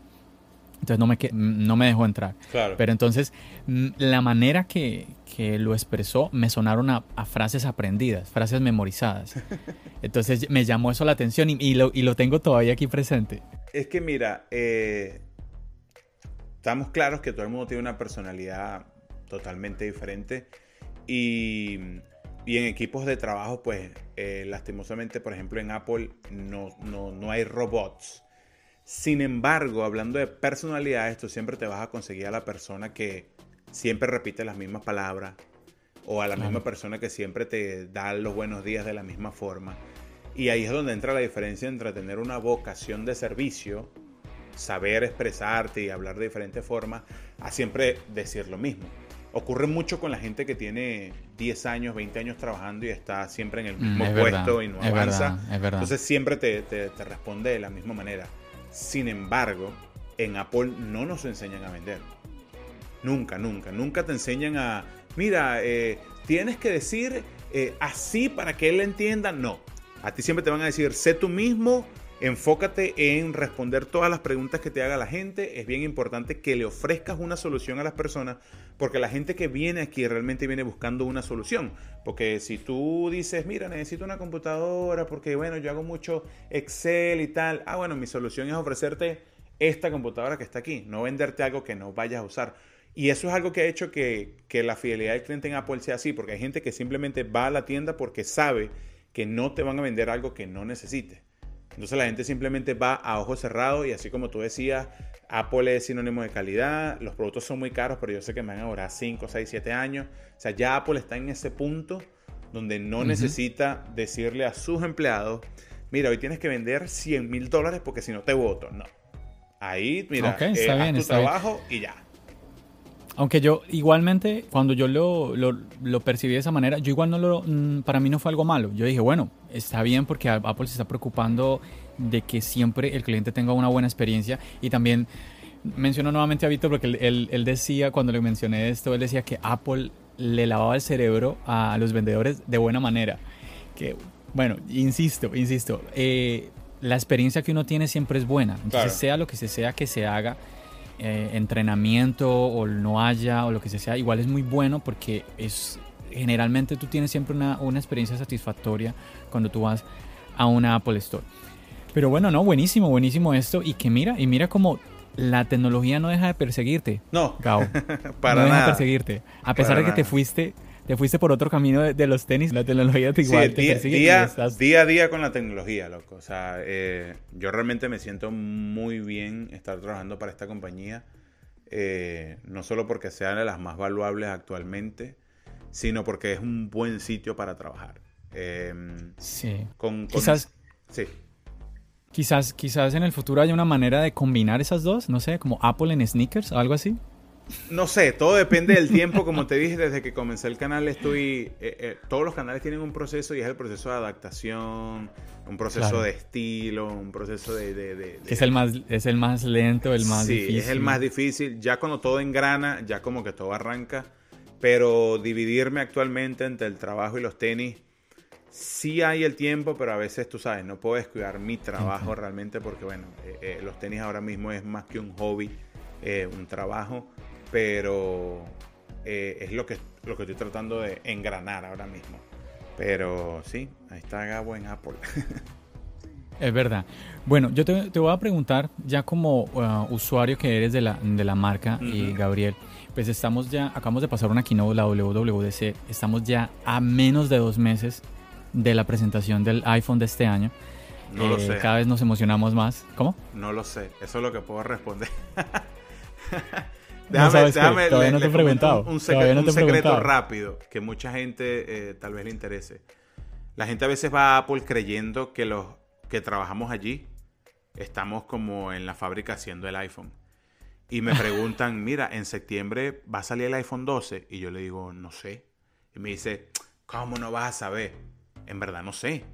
[SPEAKER 1] Entonces no me, no me dejó entrar.
[SPEAKER 2] Claro.
[SPEAKER 1] Pero entonces la manera que, que lo expresó me sonaron a, frases aprendidas, frases memorizadas. Entonces me llamó eso la atención y, y, lo, y lo, tengo todavía aquí presente.
[SPEAKER 2] Es que mira, eh, estamos claros que todo el mundo tiene una personalidad totalmente diferente y y en equipos de trabajo, pues eh, lastimosamente, por ejemplo, en Apple no, no, hay robots. Sin embargo, hablando de personalidades, tú siempre te vas a conseguir a la persona que siempre repite las mismas palabras o a la misma persona que siempre te da los buenos días de la misma forma. Y ahí es donde entra la diferencia entre tener una vocación de servicio, saber expresarte y hablar de diferentes formas, a siempre decir lo mismo ocurre mucho con la gente que tiene 10 años, 20 años trabajando y está siempre en el mismo mm, puesto y no avanza. Entonces siempre te, te, responde de la misma manera. Sin embargo, en Apple no nos enseñan a vender. Nunca, nunca. Nunca te enseñan a, mira, eh, tienes que decir eh, así para que él entienda. No. A ti siempre te van a decir, sé tú mismo, Enfócate en responder todas las preguntas que te haga la gente. Es bien importante que le ofrezcas una solución a las personas porque la gente que viene aquí realmente viene buscando una solución. Porque si tú dices, mira, necesito una computadora porque, bueno, yo hago mucho Excel y tal. Ah, bueno, mi solución es ofrecerte esta computadora que está aquí, no venderte algo que no vayas a usar. Y eso es algo que ha hecho que, que la fidelidad del cliente en Apple sea así, porque hay gente que simplemente va a la tienda porque sabe que no te van a vender algo que no necesites. Entonces la gente simplemente va a ojos cerrados y así como tú decías, Apple es sinónimo de calidad, los productos son muy caros, pero yo sé que me van a durar 5, 6, 7 años. O sea, ya Apple está en ese punto donde no necesita decirle a sus empleados, mira, hoy tienes que vender 100 mil dólares porque si no te voto. No. Ahí, mira, eh, haz tu trabajo y ya.
[SPEAKER 1] Aunque yo igualmente, cuando yo lo, lo, percibí de esa manera, yo igual no lo, mm, para mí no fue algo malo. Yo dije, bueno, está bien porque Apple se está preocupando de que siempre el cliente tenga una buena experiencia y también menciono nuevamente a Víctor porque él, él, decía, cuando le mencioné esto, él decía que Apple le lavaba el cerebro a los vendedores de buena manera. Que, bueno, insisto, insisto, eh, la experiencia que uno tiene siempre es buena. Entonces, sea lo que se sea que se haga, eh, entrenamiento o no haya o lo que sea, igual es muy bueno porque es generalmente tú tienes siempre una, una experiencia satisfactoria cuando tú vas a una Apple Store. Pero bueno, no, buenísimo, buenísimo esto. Y que mira, y mira como la tecnología no deja de perseguirte.
[SPEAKER 2] No,
[SPEAKER 1] Gao.
[SPEAKER 2] para no deja
[SPEAKER 1] de perseguirte. A pesar de que te fuiste te fuiste por otro camino de, los tenis, la tecnología te igual
[SPEAKER 2] te día, día, a día con la tecnología, loco. O sea, eh, yo realmente me siento muy bien estar trabajando para esta compañía. Eh, no solo porque sean de las más valuables actualmente, sino porque es un buen sitio para trabajar.
[SPEAKER 1] Em, sí.
[SPEAKER 2] Con,
[SPEAKER 1] quizás,
[SPEAKER 2] sí.
[SPEAKER 1] Quizás, quizás en el futuro haya una manera de combinar esas dos, no sé, como Apple en sneakers, algo así.
[SPEAKER 2] No sé, todo depende del tiempo. Como te dije, desde que comencé el canal estoy... Eh, eh, todos los canales tienen un proceso y es el proceso de adaptación, un proceso de estilo, un proceso de...
[SPEAKER 1] es, el más, es el más lento, el más
[SPEAKER 2] difícil. Sí, es el más difícil. Ya cuando todo engrana, ya como que todo arranca. Pero dividirme actualmente entre el trabajo y los tenis, sí hay el tiempo, pero a veces tú sabes, no puedo descuidar mi trabajo realmente porque, bueno, eh, los tenis ahora mismo es más que un hobby, un trabajo pero eh, es lo que, lo que estoy tratando de engranar ahora mismo. Pero sí, ahí está Gabo en Apple.
[SPEAKER 1] es verdad. Bueno, yo te, voy a preguntar, ya como uh, usuario que eres de la, de la marca, y Gabriel, pues estamos ya, acabamos de pasar una keynote, la WWDC, estamos ya a menos de dos meses de la presentación del iPhone de este año. No lo eh, sé. Cada vez nos emocionamos más. ¿Cómo?
[SPEAKER 2] No lo sé, eso es lo que puedo responder.
[SPEAKER 1] Déjame, déjame todavía no te he preguntado.
[SPEAKER 2] Un, secreto rápido que mucha gente eh, tal vez le interese. La gente a veces va a Apple creyendo que los que trabajamos allí estamos como en la fábrica haciendo el iPhone. Y me preguntan, mira, en septiembre va a salir el iPhone 12. Y yo le digo, no sé. Y me dice, ¿cómo no vas a saber? En verdad no sé.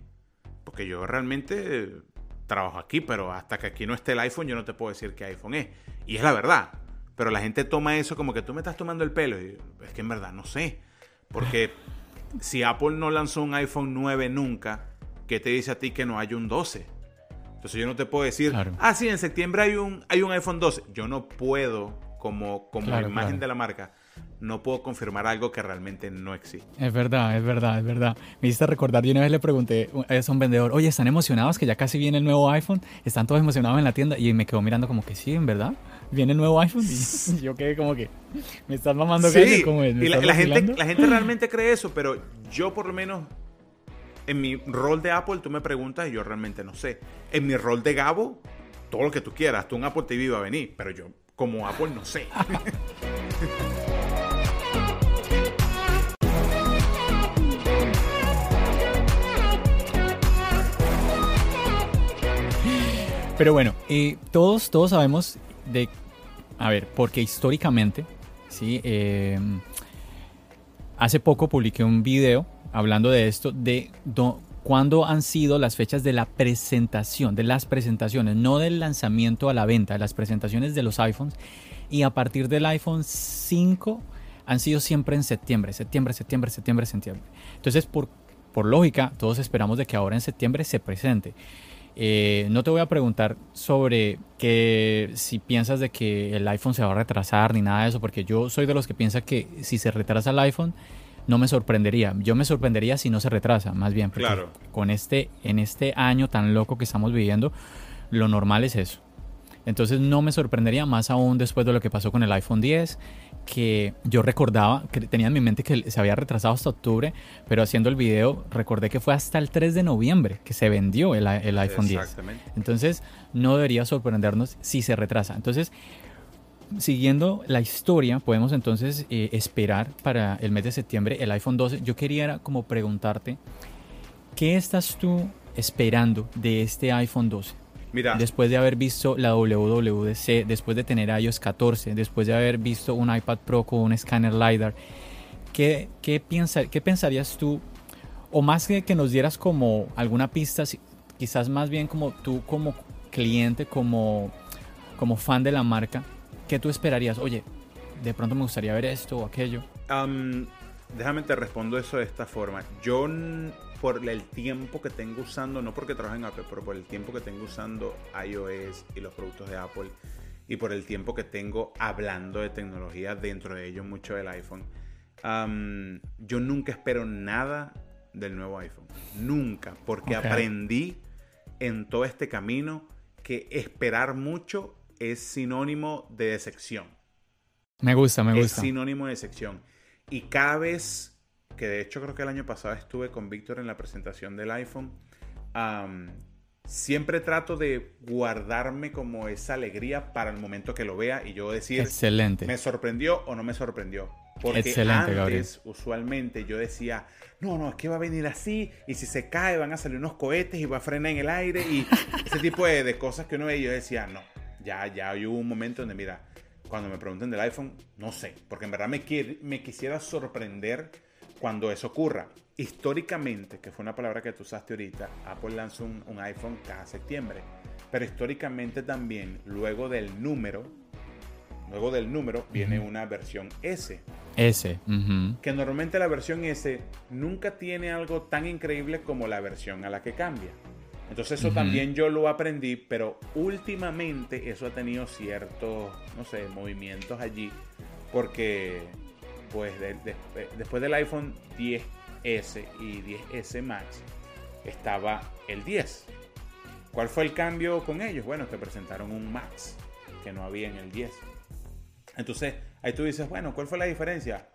[SPEAKER 2] Porque yo realmente trabajo aquí, pero hasta que aquí no esté el iPhone, yo no te puedo decir qué iPhone es. Y es la verdad. Pero la gente toma eso como que tú me estás tomando el pelo. Y es que en verdad no sé. Porque si Apple no lanzó un iPhone 9 nunca, ¿qué te dice a ti que no hay un 12? Entonces yo no te puedo decir, ah, sí, en septiembre hay un, hay un iPhone 12. Yo no puedo, como, como imagen de la marca, no puedo confirmar algo que realmente no existe.
[SPEAKER 1] Es verdad, es verdad, es verdad. Me hiciste recordar, yo una vez le pregunté a un vendedor, oye, ¿están emocionados que ya casi viene el nuevo iPhone? ¿Están todos emocionados en la tienda? Y me quedó mirando como que sí, en verdad. Viene el nuevo iPhone y yo quedé como que, me estás mamando
[SPEAKER 2] sí, ¿cómo es? y la, gente, la gente realmente cree eso, pero yo por lo menos en mi rol de Apple tú me preguntas y yo realmente no sé. En mi rol de Gabo, todo lo que tú quieras, tú un Apple TV va a venir, pero yo como Apple no sé.
[SPEAKER 1] Pero bueno, eh, todos, todos sabemos de, a ver, porque históricamente, ¿sí? Eh, hace poco publiqué un video hablando de esto, de cuándo han sido las fechas de la presentación, de las presentaciones, no del lanzamiento a la venta, de las presentaciones de los iPhones. Y a partir del iPhone 5 han sido siempre en septiembre, septiembre, septiembre, septiembre, septiembre. Entonces, por, por lógica, todos esperamos de que ahora en septiembre se presente. Eh, no te voy a preguntar sobre que si piensas de que el iPhone se va a retrasar ni nada de eso, porque yo soy de los que piensa que si se retrasa el iPhone no me sorprendería. Yo me sorprendería si no se retrasa, más bien. claro. Con este, en este año tan loco que estamos viviendo, lo normal es eso. Entonces no me sorprendería más aún después de lo que pasó con el iPhone 10, que yo recordaba, que tenía en mi mente que se había retrasado hasta octubre, pero haciendo el video recordé que fue hasta el 3 de noviembre que se vendió el, el iPhone 10. Entonces no debería sorprendernos si se retrasa. Entonces, siguiendo la historia, podemos entonces eh, esperar para el mes de septiembre el iPhone 12. Yo quería como preguntarte, ¿qué estás tú esperando de este iPhone 12? Después de haber visto la WWDC, después de tener iOS 14, después de haber visto un iPad Pro con un escáner LiDAR, ¿qué, qué, qué pensarías tú? O más que que nos dieras como alguna pista, quizás más bien como tú como cliente, como, como fan de la marca, ¿qué tú esperarías? Oye, de pronto me gustaría ver esto o aquello.
[SPEAKER 2] déjame te respondo eso de esta forma. Yo por el tiempo que tengo usando, no porque trabajo en Apple, pero por el tiempo que tengo usando iOS y los productos de Apple y por el tiempo que tengo hablando de tecnología, dentro de ellos mucho del iPhone, yo nunca espero nada del nuevo iPhone. Nunca, porque aprendí en todo este camino que esperar mucho es sinónimo de decepción.
[SPEAKER 1] Me gusta, me gusta.
[SPEAKER 2] Es sinónimo de decepción. Y cada vez que de hecho creo que el año pasado estuve con Víctor en la presentación del iPhone, siempre trato de guardarme como esa alegría para el momento que lo vea y yo decir,
[SPEAKER 1] excelente.
[SPEAKER 2] ¿Me sorprendió o no me sorprendió? Porque excelente, antes, usualmente, yo decía, no, no, es que va a venir así, y si se cae van a salir unos cohetes y va a frenar en el aire, y ese tipo de, cosas que uno ve, y yo decía, no, ya, ya hubo un momento donde, mira, cuando me pregunten del iPhone, no sé, porque en verdad me, me quisiera sorprender cuando eso ocurra. Históricamente, que fue una palabra que tú usaste ahorita, Apple lanzó un, iPhone cada septiembre, pero históricamente también, luego del número, luego del número viene una versión S.
[SPEAKER 1] S.
[SPEAKER 2] Que normalmente la versión S nunca tiene algo tan increíble como la versión a la que cambia. Entonces eso también yo lo aprendí, pero últimamente eso ha tenido ciertos, no sé, movimientos allí, porque pues después del iPhone 10S y 10S Max estaba el 10. ¿Cuál fue el cambio con ellos? Bueno, que presentaron un Max que no había en el 10. Entonces ahí tú dices, bueno, ¿cuál fue la diferencia?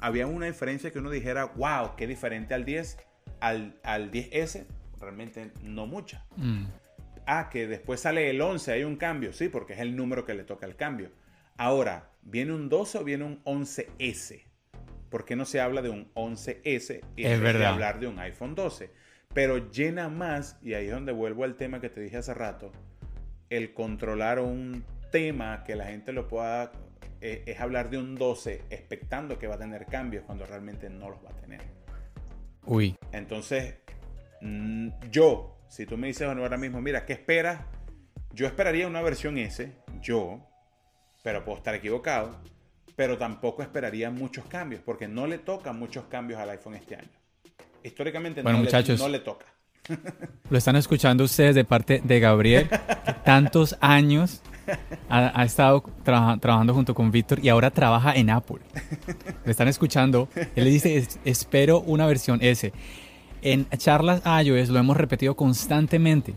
[SPEAKER 2] Había una diferencia que uno dijera, wow, qué diferente al 10, al, al 10S realmente no mucha. Mm. Ah, que después sale el 11, hay un cambio, sí, porque es el número que le toca el cambio. Ahora, ¿viene un 12 o viene un 11S? ¿Por qué no se habla de un 11S y
[SPEAKER 1] es
[SPEAKER 2] de hablar de un iPhone 12? Pero llena más, y ahí es donde vuelvo al tema que te dije hace rato, el controlar un tema que la gente lo pueda, eh, es hablar de un 12 expectando que va a tener cambios cuando realmente no los va a tener.
[SPEAKER 1] Uy.
[SPEAKER 2] Entonces, Mm, yo, si tú me dices ahora mismo, mira, ¿qué esperas? Yo esperaría una versión S, yo, pero puedo estar equivocado, pero tampoco esperaría muchos cambios, porque no le toca muchos cambios al iPhone este año. Históricamente no,
[SPEAKER 1] muchachos,
[SPEAKER 2] le, no le toca.
[SPEAKER 1] Lo están escuchando ustedes de parte de Gabriel, que tantos años ha, estado trabajando junto con Víctor y ahora trabaja en Apple. Lo están escuchando. Él le dice, espero una versión S. En charlas iOS lo hemos repetido constantemente.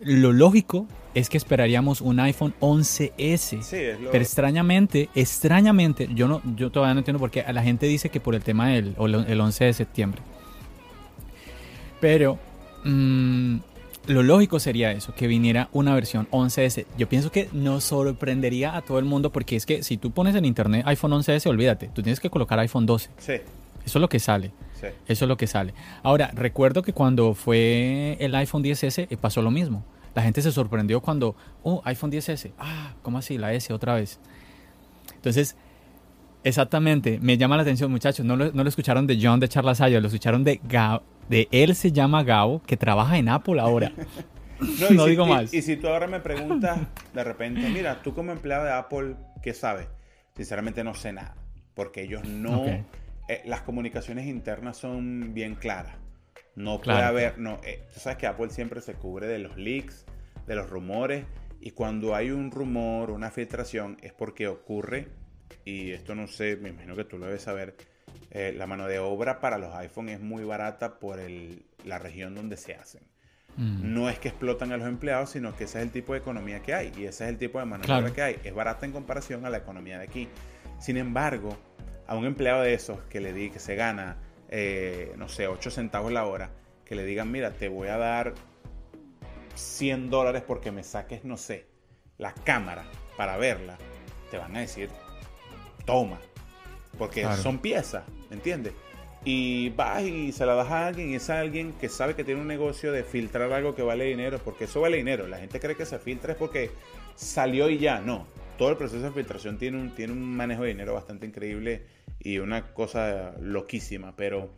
[SPEAKER 1] lo lógico es que esperaríamos un iPhone 11S.
[SPEAKER 2] Sí,
[SPEAKER 1] Pero extrañamente, extrañamente, yo, no, yo todavía no entiendo por qué la gente dice que por el tema del el 11 de septiembre. Pero mm, lo lógico sería eso, que viniera una versión 11S. Yo pienso que nos sorprendería a todo el mundo porque es que si tú pones en internet iPhone 11S, olvídate, tú tienes que colocar iPhone 12.
[SPEAKER 2] Sí.
[SPEAKER 1] Eso es lo que sale. Eso es lo que sale. Ahora, recuerdo que cuando fue el iPhone 10S eh, pasó lo mismo. La gente se sorprendió cuando, oh, iPhone 10S. Ah, ¿cómo así? La S otra vez. Entonces, exactamente, me llama la atención, muchachos. No lo, no lo escucharon de John de Charlas lo escucharon de Gao. De él se llama Gao, que trabaja en Apple ahora. no, digo más.
[SPEAKER 2] Y, si tú ahora me preguntas, de repente, mira, tú como empleado de Apple, ¿qué sabes? Sinceramente no sé nada. Porque ellos no. Eh, las comunicaciones internas son bien claras. No puede haber, no, eh, tú sabes que Apple siempre se cubre de los leaks, de los rumores, y cuando hay un rumor, una filtración, es porque ocurre, y esto no sé, me imagino que tú lo debes saber, eh, la mano de obra para los iPhone es muy barata por el, la región donde se hacen. Mm. No es que explotan a los empleados, sino que ese es el tipo de economía que hay, y ese es el tipo de mano de obra que hay. Es barata en comparación a la economía de aquí. Sin embargo, a un empleado de esos que le di que se gana, eh, no sé, 8 centavos la hora, que le digan, mira, te voy a dar 100 dólares porque me saques, no sé, la cámara para verla, te van a decir, toma, porque son piezas, ¿me entiendes? Y vas y se la das a alguien y es alguien que sabe que tiene un negocio de filtrar algo que vale dinero, porque eso vale dinero. La gente cree que se filtra es porque salió y ya, no. Todo el proceso de filtración tiene un, tiene un manejo de dinero bastante increíble y una cosa loquísima, pero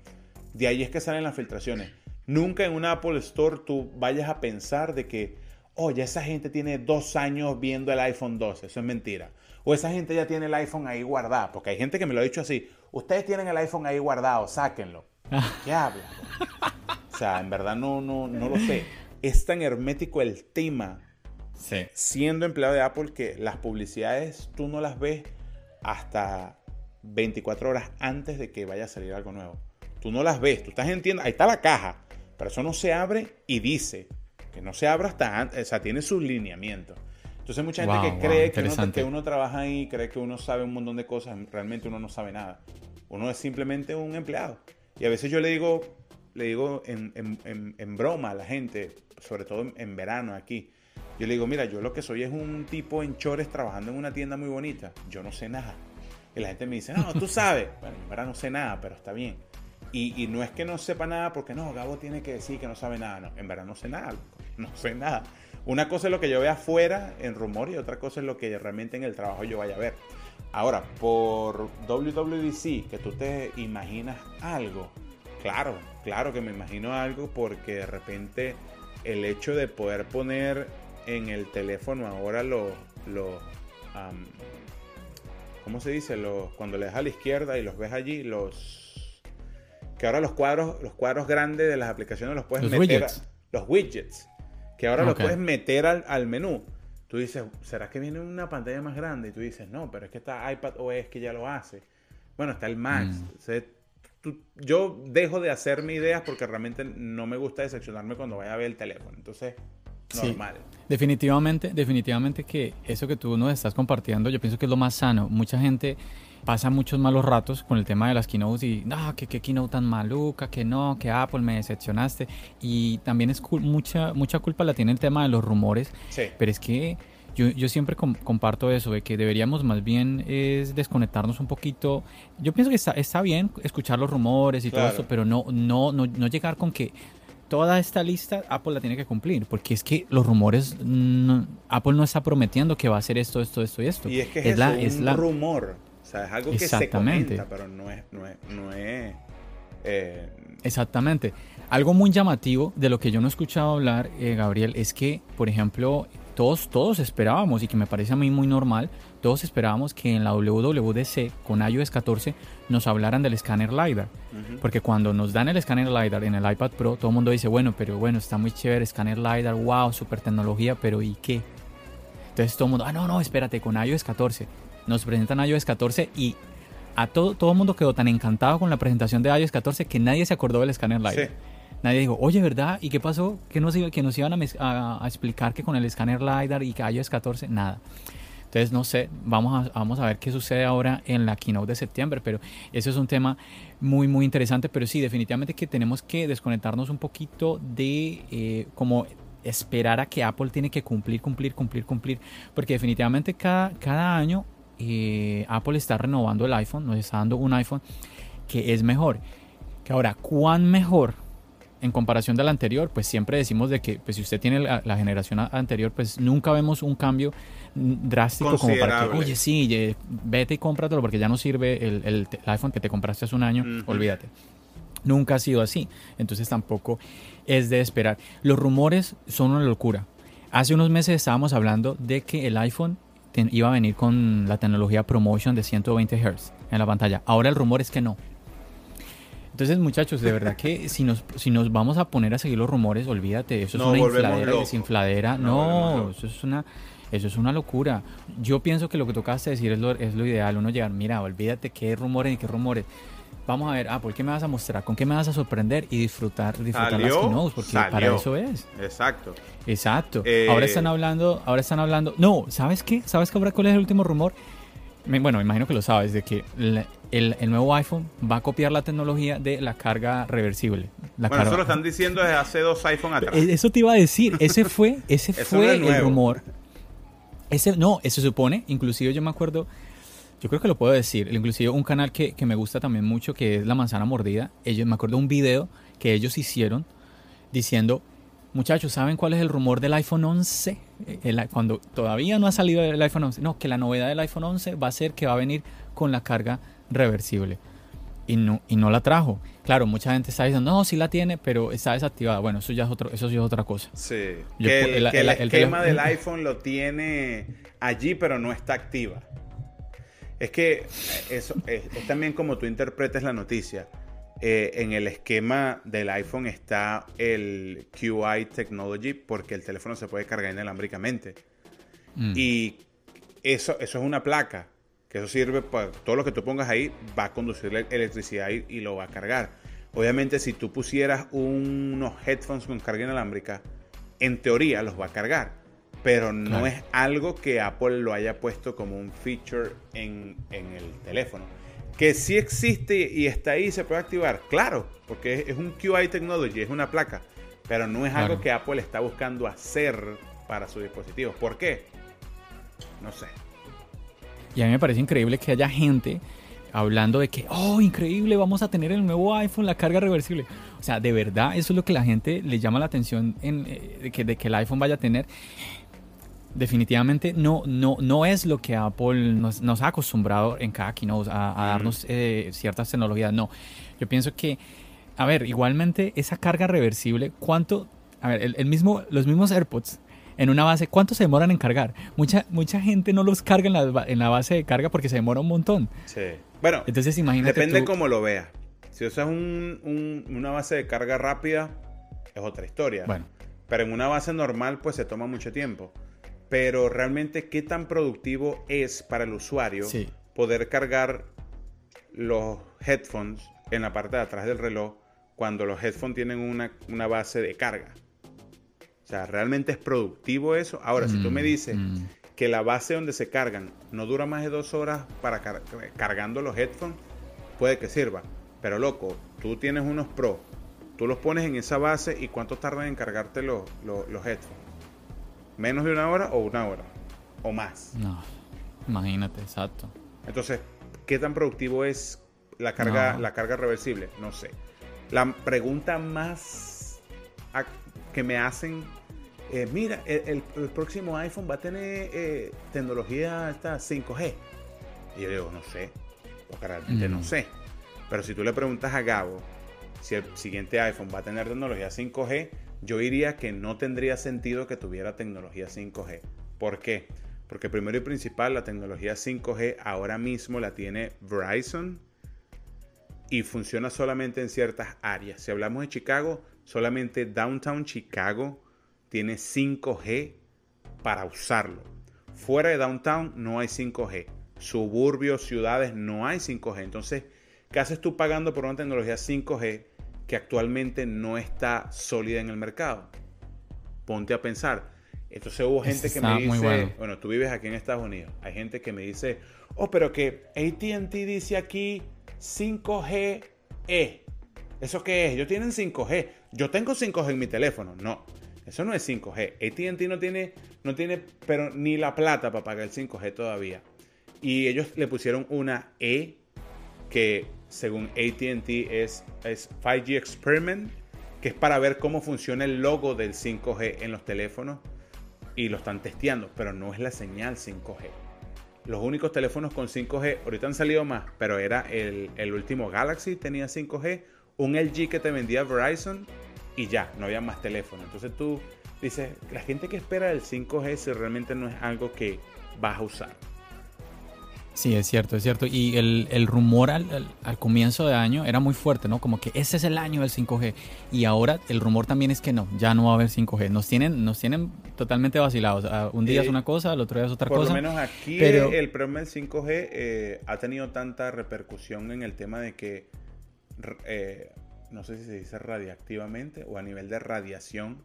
[SPEAKER 2] de ahí es que salen las filtraciones. Nunca en un Apple Store tú vayas a pensar de que, oye, esa gente tiene dos años viendo el iPhone 12, eso es mentira. O esa gente ya tiene el iPhone ahí guardado, porque hay gente que me lo ha dicho así, ustedes tienen el iPhone ahí guardado, sáquenlo. ¿Qué habla? O sea, en verdad no, no, no lo sé. Es tan hermético el tema, siendo empleado de Apple, que las publicidades tú no las ves hasta 24 horas antes de que vaya a salir algo nuevo. Tú no las ves, tú estás en tienda, ahí está la caja, pero eso no se abre y dice que no se abre hasta antes, o sea, tiene sus lineamientos. Entonces mucha gente que cree que, uno, que uno, trabaja ahí, cree que uno sabe un montón de cosas, realmente uno no sabe nada. Uno es simplemente un empleado. Y a veces yo le digo, le digo en, broma a la gente, sobre todo en, verano aquí, yo le digo, mira, yo lo que soy es un tipo en chores trabajando en una tienda muy bonita. Yo no sé nada. Y la gente me dice, no, tú sabes. Bueno, en verdad no sé nada, pero está bien. Y, no es que no sepa nada porque no, Gabo tiene que decir que no sabe nada. No, en verdad no sé nada. no sé nada. Una cosa es lo que yo vea afuera en rumor y otra cosa es lo que realmente en el trabajo yo vaya a ver. Ahora, por WWDC, que tú te imaginas algo, claro, claro que me imagino algo porque de repente el hecho de poder poner en el teléfono ahora los, los ¿cómo se dice? Los, cuando le das a la izquierda y los ves allí, los que ahora los cuadros, los cuadros grandes de las aplicaciones los puedes meter, los widgets, que ahora los puedes meter al, menú. Tú dices, ¿será que viene una pantalla más grande? Y tú dices, no, pero es que está iPad OS que ya lo hace. Bueno, está el Max. Mm. yo dejo de hacerme ideas porque realmente no me gusta decepcionarme cuando vaya a ver el teléfono. Entonces, normal.
[SPEAKER 1] definitivamente, definitivamente que eso que tú nos estás compartiendo, yo pienso que es lo más sano. Mucha gente pasa muchos malos ratos con el tema de las keynotes y, no, que qué keynote tan maluca, que no, que Apple me decepcionaste. Y también es mucha, mucha culpa la tiene el tema de los rumores. Pero es que yo, yo siempre comparto eso, de que deberíamos más bien es desconectarnos un poquito. Yo pienso que está, está bien escuchar los rumores y todo eso, pero no, no, no, no llegar con que toda esta lista Apple la tiene que cumplir, porque es que los rumores, Apple no está prometiendo que va a hacer esto, esto, esto y esto.
[SPEAKER 2] Y es que es, un rumor, o sea, es algo que se comenta, pero no es... No es, no es
[SPEAKER 1] eh, Exactamente. Algo muy llamativo de lo que yo no he escuchado hablar, eh, Gabriel, es que, por ejemplo, todos, todos esperábamos, y que me parece a mí muy normal, todos esperábamos que en la WWDC con iOS 14 nos hablaran del escáner LiDAR. Porque cuando nos dan el escáner LiDAR en el iPad Pro, todo el mundo dice, bueno, pero bueno, está muy chévere, escáner LiDAR, wow, super tecnología, pero ¿y qué? Entonces todo el mundo, ah, no, no, espérate, con iOS 14. Nos presentan iOS 14 y a todo, todo el mundo quedó tan encantado con la presentación de iOS 14 que nadie se acordó del escáner LiDAR. Nadie dijo, oye, ¿verdad? ¿Y qué pasó? ¿Que nos, que nos iban a, explicar que con el escáner LiDAR y que iOS 14? Nada. Entonces, no sé, vamos a, vamos a ver qué sucede ahora en la keynote de septiembre, pero eso es un tema muy, muy interesante, pero sí, definitivamente que tenemos que desconectarnos un poquito de eh, como esperar a que Apple tiene que cumplir, cumplir, cumplir, cumplir, porque definitivamente cada, cada año eh, Apple está renovando el iPhone, nos está dando un iPhone que es mejor. Que ahora, ¿cuán mejor? En comparación de la anterior, pues siempre decimos de que pues si usted tiene la, generación anterior, pues nunca vemos un cambio drástico como para que, oye, sí, vete y cómpratelo porque ya no sirve el, iPhone que te compraste hace un año, olvídate. Nunca ha sido así, entonces tampoco es de esperar. Los rumores son una locura. Hace unos meses estábamos hablando de que el iPhone iba a venir con la tecnología ProMotion de 120 Hz en la pantalla. Ahora el rumor es que no, entonces, muchachos, de verdad que si nos, si nos vamos a poner a seguir los rumores, olvídate, eso es una infladera desinfladera. No, eso es una eso es una locura. Yo pienso que lo que tocaste decir es lo, es lo ideal, uno llegar, mira, olvídate qué rumores y qué rumores. Vamos a ver, ah, ¿por qué me vas a mostrar? ¿Con qué me vas a sorprender? Y disfrutar, disfrutar las keynotes, porque para eso es.
[SPEAKER 2] Exacto.
[SPEAKER 1] Exacto. Ahora están hablando, ahora están hablando. No, ¿sabes qué? ¿Sabes qué ahora cuál es el último rumor? Bueno, me imagino que lo sabes, de que el, nuevo iPhone va a copiar la tecnología de la carga reversible.
[SPEAKER 2] bueno, eso lo están diciendo desde hace dos iPhone atrás.
[SPEAKER 1] E, eso te iba a decir, ese fue, ese fue el rumor. Ese, no, se supone, inclusive yo me acuerdo, yo creo que lo puedo decir, inclusive un canal que, que me gusta también mucho, que es La Manzana Mordida, ellos, me acuerdo un video que ellos hicieron diciendo Muchachos, ¿saben cuál es el rumor del iPhone 11? Cuando todavía no ha salido el iPhone 11. No, que la novedad del iPhone 11 va a ser que va a venir con la carga reversible. Y no, y no la trajo. Claro, mucha gente está diciendo, no, sí la tiene, pero está desactivada. Bueno, eso ya es, otro, eso ya es otra cosa.
[SPEAKER 2] Sí. que el, esquema del iPhone lo tiene allí, pero no está activa. Es que eso es también como tú interpretes la noticia. Eh, en el esquema del iPhone está el QI Technology porque el teléfono se puede cargar inalámbricamente. Mm. Y eso, eso es una placa, que eso sirve para todo lo que tú pongas ahí, va a conducir electricidad y, lo va a cargar. Obviamente, si tú pusieras unos headphones con carga inalámbrica, en teoría los va a cargar, pero no es algo que Apple lo haya puesto como un feature en, en el teléfono. Que sí existe y está ahí y se puede activar, claro, porque es un QI Technology, es una placa, pero no es algo que Apple está buscando hacer para sus dispositivos. ¿Por qué? No sé.
[SPEAKER 1] Y a mí me parece increíble que haya gente hablando de que, oh, increíble, vamos a tener el nuevo iPhone, la carga reversible. O sea, de verdad, eso es lo que la gente le llama la atención en, eh, de, que, de que el iPhone vaya a tener definitivamente no, no, no es lo que Apple nos, nos ha acostumbrado en cada keynote a, a darnos eh, ciertas tecnologías. No, yo pienso que, a ver, igualmente esa carga reversible, ¿cuánto? A ver, el, mismo, los mismos AirPods en una base, ¿cuánto se demoran en cargar? Mucha, mucha gente no los carga en la, en la base de carga porque se demora un montón.
[SPEAKER 2] Sí. Bueno, entonces imagínate. Depende cómo lo veas. Si usas un, un, una base de carga rápida, es otra historia. Bueno. Pero en una base normal, pues se toma mucho tiempo pero realmente qué tan productivo es para el usuario poder cargar los headphones en la parte de atrás del reloj cuando los headphones tienen una, base de carga. O sea, ¿realmente es productivo eso? Ahora, si tú me mm, dices mm. que la base donde se cargan no dura más de dos horas para cargando los headphones, puede que sirva. Pero loco, tú tienes unos Pro, tú los pones en esa base y cuánto tardan en cargarte los headphones menos de una hora o una hora o más.
[SPEAKER 1] No, imagínate, exacto.
[SPEAKER 2] Entonces, ¿qué tan productivo es la carga, la carga reversible? No sé. La pregunta más que me hacen, eh, mira, el, próximo iPhone va a tener eh, tecnología esta 5G. Y yo digo, no sé, porque realmente no mm. sé. Pero si tú le preguntas a Gabo si el siguiente iPhone va a tener tecnología 5G, yo diría que no tendría sentido que tuviera tecnología 5G. ¿Por qué? Porque primero y principal, la tecnología 5G ahora mismo la tiene Verizon y funciona solamente en ciertas áreas. Si hablamos de Chicago, solamente Downtown Chicago tiene 5G para usarlo. Fuera de Downtown no hay 5G. Suburbios, ciudades, no hay 5G. Entonces, ¿qué haces tú pagando por una tecnología 5G que actualmente no está sólida en el mercado. Ponte a pensar. Entonces hubo gente que me dice, bueno. tú vives aquí en Estados Unidos, hay gente que me dice, oh, pero que ATT dice aquí 5G E. ¿Eso qué es? Yo tienen 5G. Yo tengo 5G en mi teléfono. No, eso no es 5G. ATT no tiene, no tiene, pero ni la plata para pagar el 5G todavía. Y ellos le pusieron una E que según ATT es, es 5G Experiment, que es para ver cómo funciona el logo del 5G en los teléfonos y lo están testeando, pero no es la señal 5G. Los únicos teléfonos con 5G, ahorita han salido más, pero era el, el último Galaxy tenía 5G, un LG que te vendía Verizon y ya, no había más teléfonos. Entonces tú dices, la gente que espera el 5G si realmente no es algo que vas a usar.
[SPEAKER 1] Sí, es cierto, es cierto. Y el, rumor al, comienzo de año era muy fuerte, ¿no? Como que ese es el año del 5G. Y ahora el rumor también es que no, ya no va a haber 5G. Nos tienen, nos tienen totalmente vacilados. Ah, un día es una cosa, el otro día es otra cosa.
[SPEAKER 2] Por lo menos aquí el problema del 5G eh, ha tenido tanta repercusión en el tema de que, eh, no sé si se dice radiactivamente o a nivel de radiación,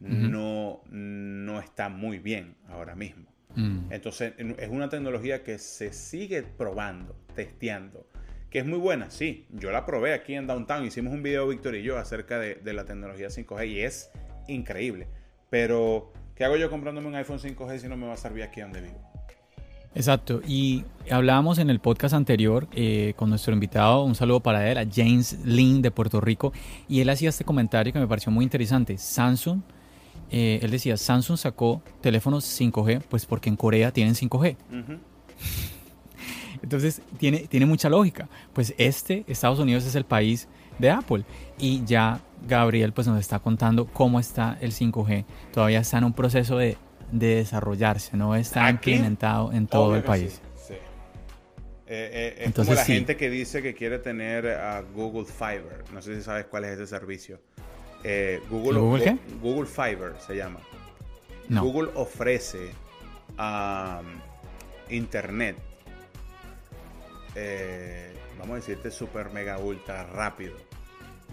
[SPEAKER 2] no, no está muy bien ahora mismo. Mm. Entonces, es una tecnología que se sigue probando, testeando, que es muy buena, sí. Yo la probé aquí en Downtown, hicimos un video, Víctor y yo, acerca de, la tecnología 5G y es increíble. Pero, ¿qué hago yo comprándome un iPhone 5G si no me va a servir aquí donde vivo?
[SPEAKER 1] Exacto, y hablábamos en el podcast anterior eh, con nuestro invitado, un saludo para él, a James Lin de Puerto Rico, y él hacía este comentario que me pareció muy interesante. Samsung eh, él decía, Samsung sacó teléfonos 5G, pues porque en Corea tienen 5G. Entonces, tiene, tiene mucha lógica. Pues este, Estados Unidos, es el país de Apple. Y ya Gabriel pues nos está contando cómo está el 5G. Todavía está en un proceso de, desarrollarse, no está implementado en todo el país. Sí,
[SPEAKER 2] eh, eh, es Entonces, como la gente que dice que quiere tener a Google Fiber. No sé si sabes cuál es ese servicio. Eh, Google,
[SPEAKER 1] ¿Google,
[SPEAKER 2] Google Fiber se llama. Google ofrece internet. Eh, vamos a decirte super mega ultra rápido.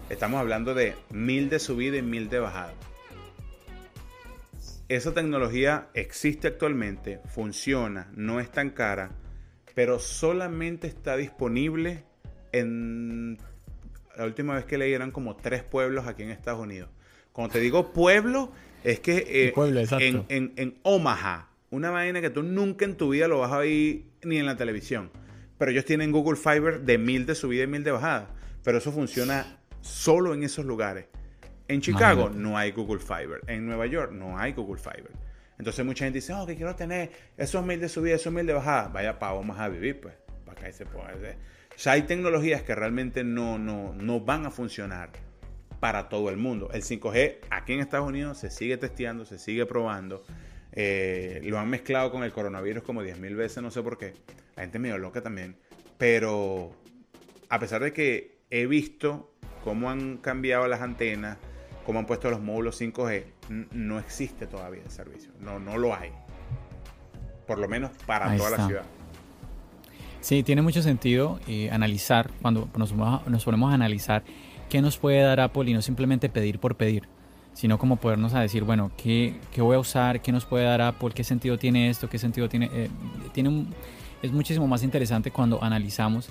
[SPEAKER 2] Estamos hablando de mil de subida y mil de bajada. Esa tecnología existe actualmente, funciona, no es tan cara, pero solamente está disponible en la última vez que leí eran como tres pueblos aquí en Estados Unidos. Cuando te digo pueblo, es que eh, en, Omaha, una vaina que tú nunca en tu vida lo vas a ver ni en la televisión. pero ellos tienen Google Fiber de mil de subida y mil de bajada. Pero eso funciona solo en esos lugares. En Chicago no hay Google Fiber. En Nueva York no hay Google Fiber. Entonces mucha gente dice, oh, que quiero tener esos mil de subida, esos mil de bajada. Vaya, para vamos a vivir, pues. Para que se pueda. Sea, hay tecnologías que realmente no, no, no van a funcionar para todo el mundo. El 5G aquí en Estados Unidos se sigue testeando, se sigue probando. Eh, lo han mezclado con el coronavirus como 10.000 veces, no sé por qué. La gente medio loca también. Pero a pesar de que he visto cómo han cambiado las antenas, cómo han puesto los módulos 5G, no existe todavía el servicio. No, no lo hay. Por lo menos para toda la ciudad.
[SPEAKER 1] Sí, tiene mucho sentido eh, analizar, cuando nos, nos ponemos a analizar qué nos puede dar Apple y no simplemente pedir por pedir, sino como podernos a decir, bueno, ¿qué, qué voy a usar? ¿Qué nos puede dar Apple? ¿Qué sentido tiene esto? ¿Qué sentido tiene? Eh, tiene es muchísimo más interesante cuando analizamos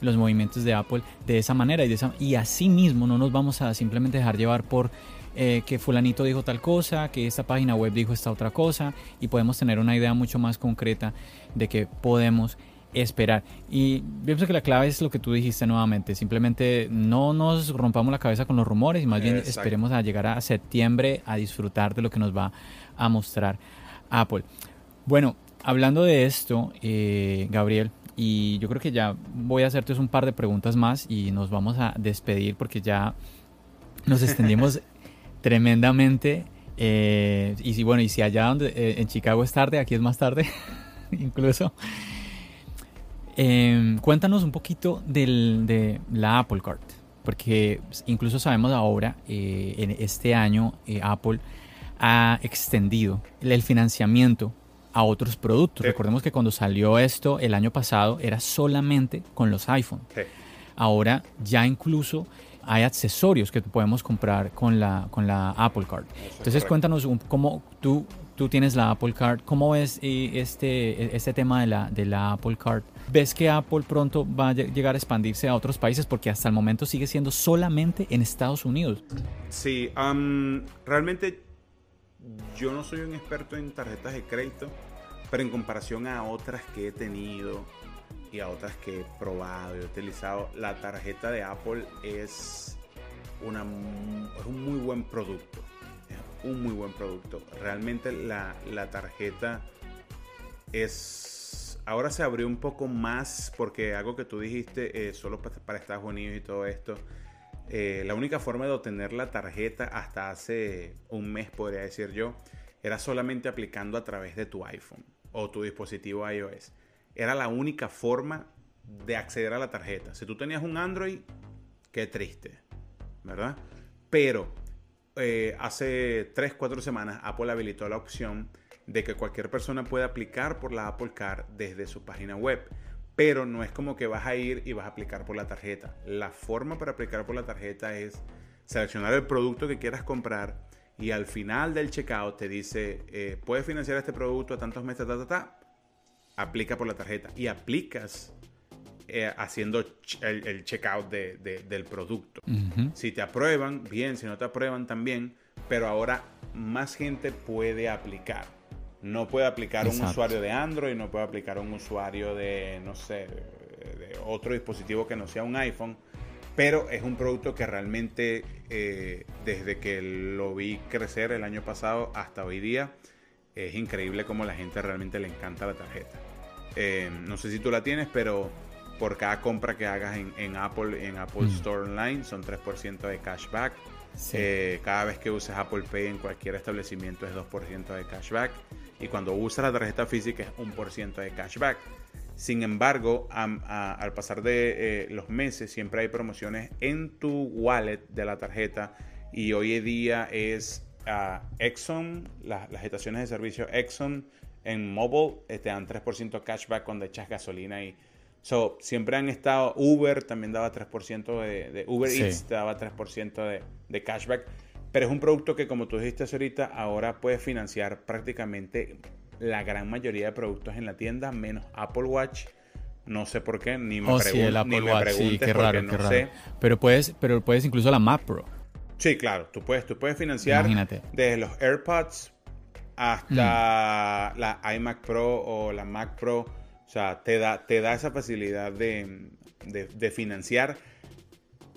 [SPEAKER 1] los movimientos de Apple de esa manera y, de esa, y así mismo no nos vamos a simplemente dejar llevar por eh, que fulanito dijo tal cosa, que esta página web dijo esta otra cosa y podemos tener una idea mucho más concreta de que podemos esperar. Y pienso que la clave es lo que tú dijiste nuevamente, simplemente no nos rompamos la cabeza con los rumores y más bien esperemos a llegar a septiembre a disfrutar de lo que nos va a mostrar Apple. Bueno, hablando de esto, eh, Gabriel, y yo creo que ya voy a hacerte un par de preguntas más y nos vamos a despedir porque ya nos extendimos tremendamente. Eh, y si bueno, y si allá donde eh, en Chicago es tarde, aquí es más tarde, incluso. Em, cuéntanos un poquito de la Apple Card, porque incluso sabemos ahora, eh, en este año, eh, Apple ha extendido el financiamiento a otros productos. Recordemos que cuando salió esto el año pasado era solamente con los iPhone. Ahora ya incluso hay accesorios que podemos comprar con la, con la Apple Card. Entonces cuéntanos cómo tú, tú tienes la Apple Card, ¿cómo ves eh, este, este tema de la, de la Apple Card? ¿Ves que Apple pronto va a llegar a expandirse a otros países? Porque hasta el momento sigue siendo solamente en Estados Unidos.
[SPEAKER 2] Sí, realmente yo no soy un experto en tarjetas de crédito, pero en comparación a otras que he tenido y a otras que he probado y utilizado, la tarjeta de Apple es, una, es un muy buen producto. Un muy buen producto. Realmente la, la tarjeta es ahora se abrió un poco más porque algo que tú dijiste, eh, solo para, Estados Unidos y todo esto, eh, la única forma de obtener la tarjeta hasta hace un mes, podría decir yo, era solamente aplicando a través de tu iPhone o tu dispositivo iOS. Era la única forma de acceder a la tarjeta. Si tú tenías un Android, qué triste, ¿verdad? Pero eh, hace 3, 4 semanas Apple habilitó la opción de que cualquier persona puede aplicar por la Apple Card desde su página web. Pero no es como que vas a ir y vas a aplicar por la tarjeta. La forma para aplicar por la tarjeta es seleccionar el producto que quieras comprar y al final del checkout te dice, eh, puedes financiar este producto a tantos meses, ta, ta, ta. Aplica por la tarjeta y aplicas eh, haciendo el, checkout del producto. Si te aprueban, bien, si no te aprueban, también, pero ahora más gente puede aplicar. No puede aplicar un usuario de Android, no puede aplicar un usuario de, no sé, de otro dispositivo que no sea un iPhone. Pero es un producto que realmente, eh, desde que lo vi crecer el año pasado hasta hoy día, es increíble cómo la gente realmente le encanta la tarjeta. Eh, no sé si tú la tienes, pero por cada compra que hagas en, Apple, en Apple mm. Store Online, son 3% de cashback. Eh, cada vez que uses Apple Pay en cualquier establecimiento es 2% de cashback y cuando usas la tarjeta física es un por ciento de cashback. Sin embargo, al pasar de eh, los meses siempre hay promociones en tu wallet de la tarjeta y hoy en día es Exxon, las estaciones de servicio Exxon en mobile eh, te dan 3% cashback cuando echas gasolina y so, siempre han estado Uber también daba 3% de, Uber Eats te daba 3% de, de cashback pero es un producto que, como tú dijiste ahorita, ahora puedes financiar prácticamente la gran mayoría de productos en la tienda, menos Apple Watch. No sé por qué, ni me,
[SPEAKER 1] oh, sí, el Apple Watch, sí, qué raro, no raro. Sé. Pero puedes, pero puedes incluso la Mac Pro.
[SPEAKER 2] Sí, claro, tú puedes, tú puedes financiar desde los AirPods hasta mm. la iMac Pro o la Mac Pro. Sea, te da, te da esa facilidad de, de financiar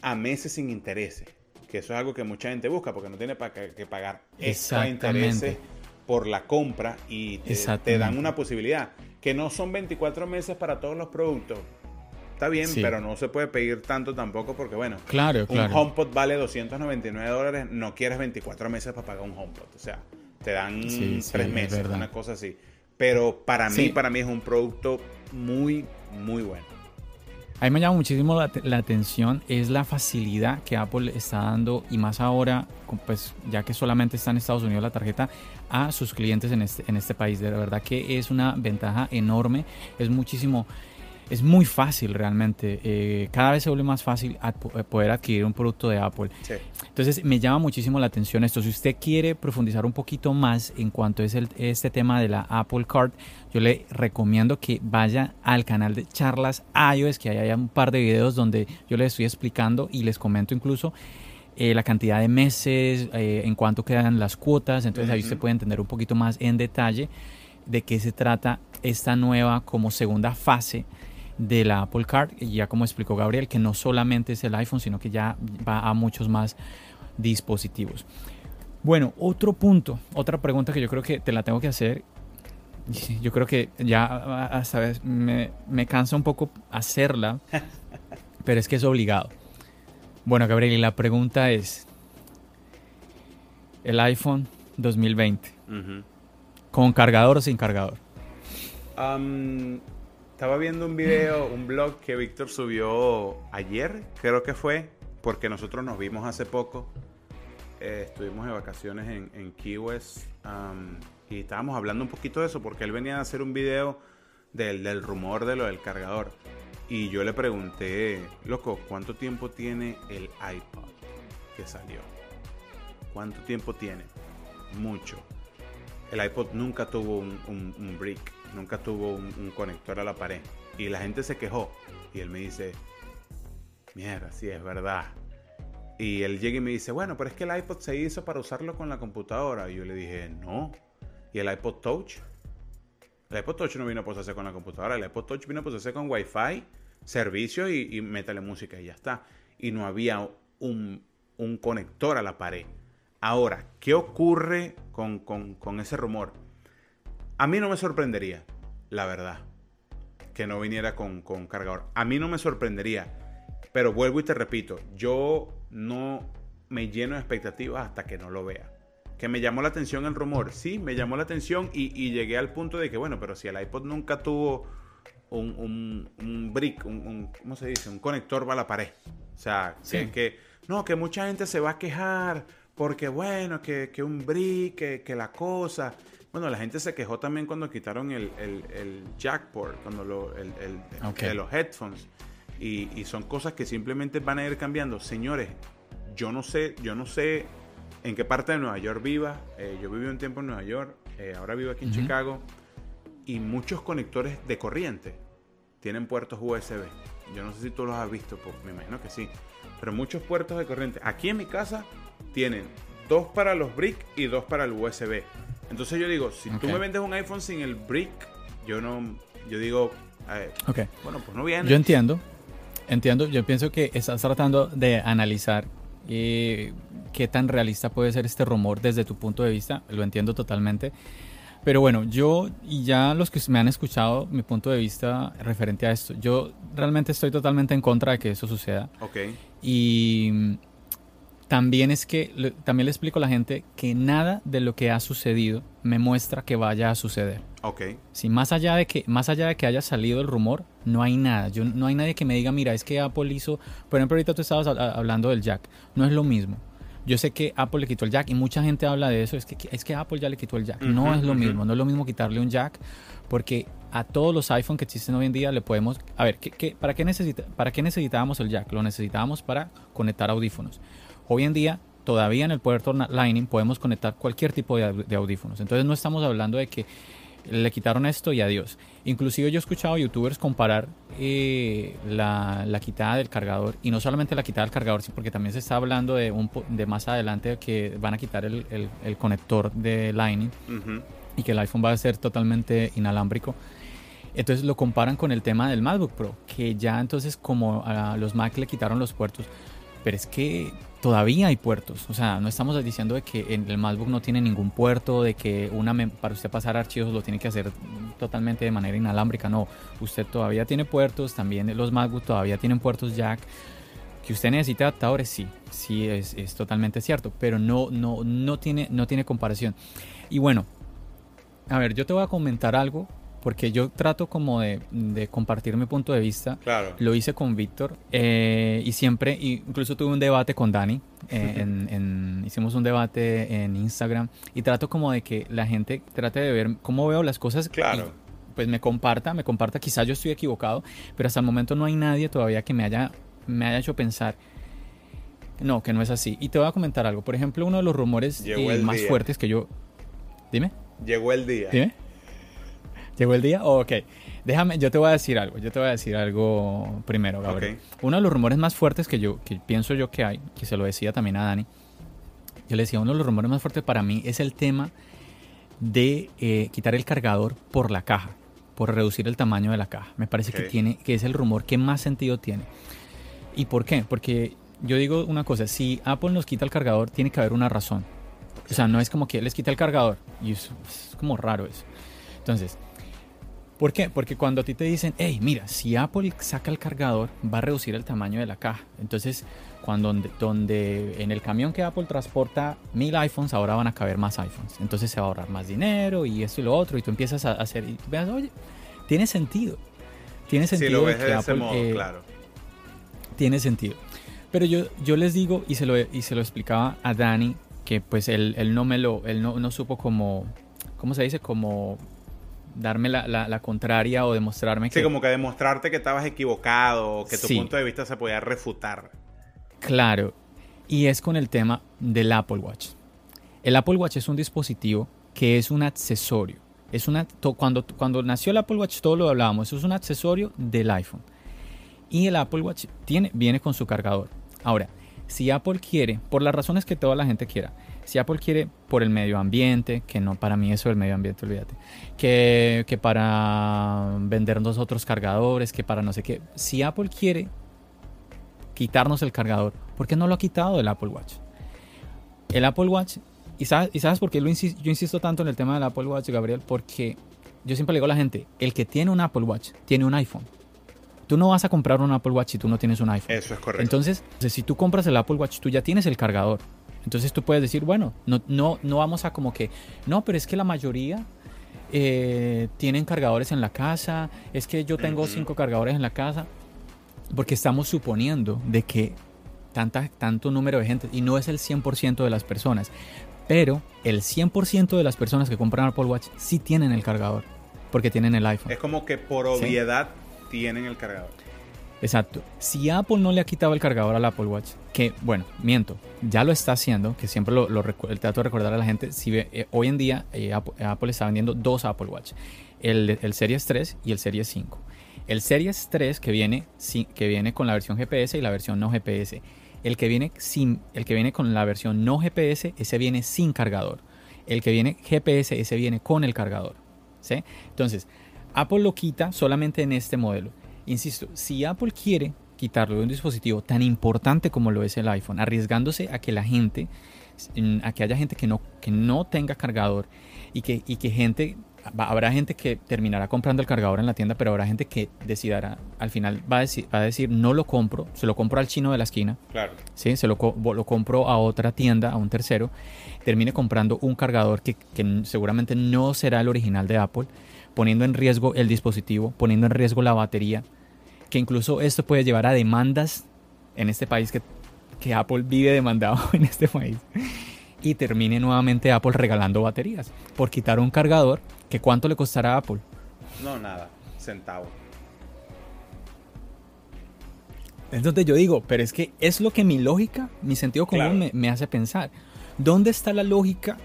[SPEAKER 2] a meses sin intereses. Que eso es algo que mucha gente busca porque no tiene que pagar extra intereses por la compra y te, dan una posibilidad. Que no son 24 meses para todos los productos. Está bien, pero no se puede pedir tanto tampoco porque, bueno,
[SPEAKER 1] claro,
[SPEAKER 2] un HomePod vale 299 dólares, no quieres 24 meses para pagar un HomePod. O sea, te dan tres meses, una cosa así. Pero para mí, para mí es un producto muy, muy bueno.
[SPEAKER 1] A mí me llama muchísimo la, atención es la facilidad que Apple está dando y más ahora, pues ya que solamente está en Estados Unidos la tarjeta, a sus clientes en este, en este país. De verdad que es una ventaja enorme, es muchísimo es muy fácil realmente. Eh, cada vez se vuelve más fácil eh, poder adquirir un producto de Apple. Entonces me llama muchísimo la atención esto. Si usted quiere profundizar un poquito más en cuanto es el, este tema de la Apple Card, yo le recomiendo que vaya al canal de charlas iOS, que hay un par de videos donde yo les estoy explicando y les comento incluso eh, la cantidad de meses, en cuánto quedan las cuotas. Entonces ahí usted puede entender un poquito más en detalle de qué se trata esta nueva como segunda fase de la Apple Card, y ya como explicó Gabriel, que no solamente es el iPhone, sino que ya va a muchos más dispositivos. Bueno, otro punto, otra pregunta que yo creo que te la tengo que hacer. Yo creo que ya, sabes, me, me cansa un poco hacerla, pero es que es obligado. Bueno, Gabriel, y la pregunta es, el iPhone 2020, ¿con cargador o sin cargador?
[SPEAKER 2] Estaba viendo un video, un blog que Víctor subió ayer, creo que fue, porque nosotros nos vimos hace poco. Eh, estuvimos de vacaciones en, en y estábamos hablando un poquito de eso, porque él venía a hacer un video del, del rumor de lo del cargador. Y yo le pregunté, loco, ¿cuánto tiempo tiene el iPod que salió? ¿Cuánto tiempo tiene? Mucho. El iPod nunca tuvo un brick nunca tuvo un, conector a la pared. Y la gente se quejó. Y él me dice, mierda, sí, es verdad. Y él llega y me dice, bueno, pero es que el iPod se hizo para usarlo con la computadora. Y yo le dije, no. ¿Y el iPod Touch? El iPod Touch no vino a posarse con la computadora. El iPod Touch vino a posarse con Wi-Fi, servicio y, y métale música y ya está. Y no había un, conector a la pared. Ahora, ¿qué ocurre con, con ese rumor? A mí no me sorprendería, la verdad, que no viniera con, cargador. A mí no me sorprendería, pero vuelvo y te repito, yo no me lleno de expectativas hasta que no lo vea. Que me llamó la atención el rumor, sí, me llamó la atención y, llegué al punto de que, bueno, pero si el iPod nunca tuvo un, un, brick, un, ¿cómo se dice? Un conector para la pared. O sea, que, no, que mucha gente se va a quejar porque, bueno, que, un brick, que, que la cosa. Bueno, la gente se quejó también cuando quitaron el, el, jackport, cuando lo, el, de los headphones. Y, son cosas que simplemente van a ir cambiando. Señores, yo no sé, yo no sé en qué parte de Nueva York viva. Eh, yo viví un tiempo en Nueva York, eh, ahora vivo aquí en Chicago. Y muchos conectores de corriente tienen puertos USB. Yo no sé si tú los has visto, pues, me imagino que sí. Pero muchos puertos de corriente. Aquí en mi casa tienen dos para los brick y dos para el USB. Entonces yo digo, si tú me vendes un iPhone sin el brick, yo no, yo digo, bueno, pues no viene.
[SPEAKER 1] Yo entiendo, entiendo, yo pienso que estás tratando de analizar eh, qué tan realista puede ser este rumor desde tu punto de vista, lo entiendo totalmente. Pero bueno, yo y ya los que me han escuchado mi punto de vista referente a esto, yo realmente estoy totalmente en contra de que eso suceda.
[SPEAKER 2] Ok.
[SPEAKER 1] Y también es que también le explico a la gente que nada de lo que ha sucedido me muestra que vaya a suceder.
[SPEAKER 2] Ok.
[SPEAKER 1] Si más allá de que más allá de que haya salido el rumor, no hay nada. Yo no hay nadie que me diga, "Mira, es que Apple hizo, por ejemplo, ahorita tú estabas hablando del jack. No es lo mismo. Yo sé que Apple le quitó el jack y mucha gente habla de eso, es que es que Apple ya le quitó el jack. no es lo mismo, no es lo mismo quitarle un jack porque a todos los iPhone que existen hoy en día le podemos, a ver, ¿qué, para qué necesita, para qué necesitábamos el jack? Lo necesitábamos para conectar audífonos. Hoy en día, todavía en el puerto Lightning podemos conectar cualquier tipo de, audífonos. Entonces no estamos hablando de que le quitaron esto y adiós. Inclusive yo he escuchado youtubers comparar eh, la, quitada del cargador y no solamente la quitada del cargador, sino porque también se está hablando de, un, de más adelante que van a quitar el, conector de Lightning y que el iPhone va a ser totalmente inalámbrico. Entonces lo comparan con el tema del MacBook Pro, que ya entonces como a los Mac le quitaron los puertos, pero es que todavía hay puertos. O sea, no estamos diciendo de que en el MacBook no tiene ningún puerto, de que una para usted pasar archivos lo tiene que hacer totalmente de manera inalámbrica. No, usted todavía tiene puertos, también los MacBook todavía tienen puertos jack. Que usted necesita adaptadores, sí, sí es, es totalmente cierto, pero no, no, no, tiene, no tiene comparación. Y bueno, a ver, yo te voy a comentar algo porque yo trato como de, compartir mi punto de vista.
[SPEAKER 2] Claro.
[SPEAKER 1] Lo hice con Víctor eh, y siempre, incluso tuve un debate con Dani. Eh, hicimos un debate en Instagram y trato como de que la gente trate de ver cómo veo las cosas.
[SPEAKER 2] Claro.
[SPEAKER 1] pues me comparta, me comparta. Quizás yo estoy equivocado, pero hasta el momento no hay nadie todavía que me haya, me haya hecho pensar. No, que no es así. Y te voy a comentar algo. Por ejemplo, uno de los rumores eh, más fuertes que yo. Dime.
[SPEAKER 2] Llegó el día.
[SPEAKER 1] Dime. ¿Llegó el día? ok. Déjame, yo te voy a decir algo. Yo te voy a decir algo primero, Gabriel. Uno de los rumores más fuertes que yo, que pienso yo que hay, que se lo decía también a Dani, yo le decía, uno de los rumores más fuertes para mí es el tema de eh, quitar el cargador por la caja, por reducir el tamaño de la caja. Me parece que, tiene, que es el rumor que más sentido tiene. ¿Y por qué? Porque yo digo una cosa, si Apple nos quita el cargador, tiene que haber una razón. O sea, no es como que les quita el cargador. Y es, es como raro eso. Entonces, ¿Por qué? Porque cuando a ti te dicen, hey, mira, si Apple saca el cargador, va a reducir el tamaño de la caja. Entonces, cuando donde, en el camión que Apple transporta mil iPhones, ahora van a caber más iPhones. Entonces se va a ahorrar más dinero y esto y lo otro. Y tú empiezas a hacer, y tú veas, oye, tiene sentido. Tiene sentido.
[SPEAKER 2] Si lo ves de ese modo, eh, claro.
[SPEAKER 1] Tiene sentido. Pero yo, yo les digo, y se, lo, y se lo explicaba a Dani, que pues él, él no me lo, él no, no supo como, ¿cómo se dice? Como darme la, la, contraria o demostrarme
[SPEAKER 2] que... Sí, como que demostrarte que estabas equivocado o que tu punto de vista se podía refutar.
[SPEAKER 1] Claro, y es con el tema del Apple Watch. El Apple Watch es un dispositivo que es un accesorio. Es una, cuando, cuando nació el Apple Watch todo lo hablábamos, es un accesorio del iPhone. Y el Apple Watch tiene, viene con su cargador. Ahora, si Apple quiere, por las razones que toda la gente quiera, si Apple quiere por el medio ambiente, que no para mí eso del medio ambiente, olvídate, que, que para vendernos otros cargadores, que para no sé qué, si Apple quiere quitarnos el cargador, ¿por qué no lo ha quitado del Apple Watch? El Apple Watch, y sabes, y sabes por qué yo insisto tanto en el tema del Apple Watch, Gabriel, porque yo siempre le digo a la gente, el que tiene un Apple Watch tiene un iPhone. Tú no vas a comprar un Apple Watch si tú no tienes un iPhone.
[SPEAKER 2] Eso es correcto.
[SPEAKER 1] Entonces, si tú compras el Apple Watch, tú ya tienes el cargador. Entonces tú puedes decir, bueno, no, no, no vamos a como que, no, pero es que la mayoría eh, tienen cargadores en la casa, es que yo tengo cinco cargadores en la casa, porque estamos suponiendo de que tanta, tanto número de gente, y no es el 100% de las personas, pero el 100% de las personas que compran Apple Watch sí tienen el cargador, porque tienen el iPhone.
[SPEAKER 2] Es como que por obviedad tienen el cargador.
[SPEAKER 1] Exacto. Si Apple no le ha quitado el cargador al Apple Watch, que bueno, miento, ya lo está haciendo, que siempre lo, trato de recordar a la gente, si ve, eh, hoy en día eh, Apple, está vendiendo dos Apple Watch, el, el, Series 3 y el Series 5. El Series 3 que viene, que viene con la versión GPS y la versión no GPS. El que, viene sin, el que viene con la versión no GPS, ese viene sin cargador. El que viene GPS, ese viene con el cargador. ¿sí? Entonces, Apple lo quita solamente en este modelo. Insisto, si Apple quiere quitarlo de un dispositivo tan importante como lo es el iPhone, arriesgándose a que la gente, a que haya gente que no, que no tenga cargador y que, y que gente, habrá gente que terminará comprando el cargador en la tienda, pero habrá gente que decidirá, al final va a decir, va a decir no lo compro, se lo compro al chino de la esquina,
[SPEAKER 2] claro.
[SPEAKER 1] ¿sí? se lo, lo compro a otra tienda, a un tercero, termine comprando un cargador que, que seguramente no será el original de Apple, poniendo en riesgo el dispositivo, poniendo en riesgo la batería, que incluso esto puede llevar a demandas en este país que, que Apple vive demandado en este país. Y termine nuevamente Apple regalando baterías por quitar un cargador que cuánto le costará a Apple.
[SPEAKER 2] No, nada, centavo.
[SPEAKER 1] Entonces yo digo, pero es que es lo que mi lógica, mi sentido común me, me, hace pensar. ¿Dónde está la lógica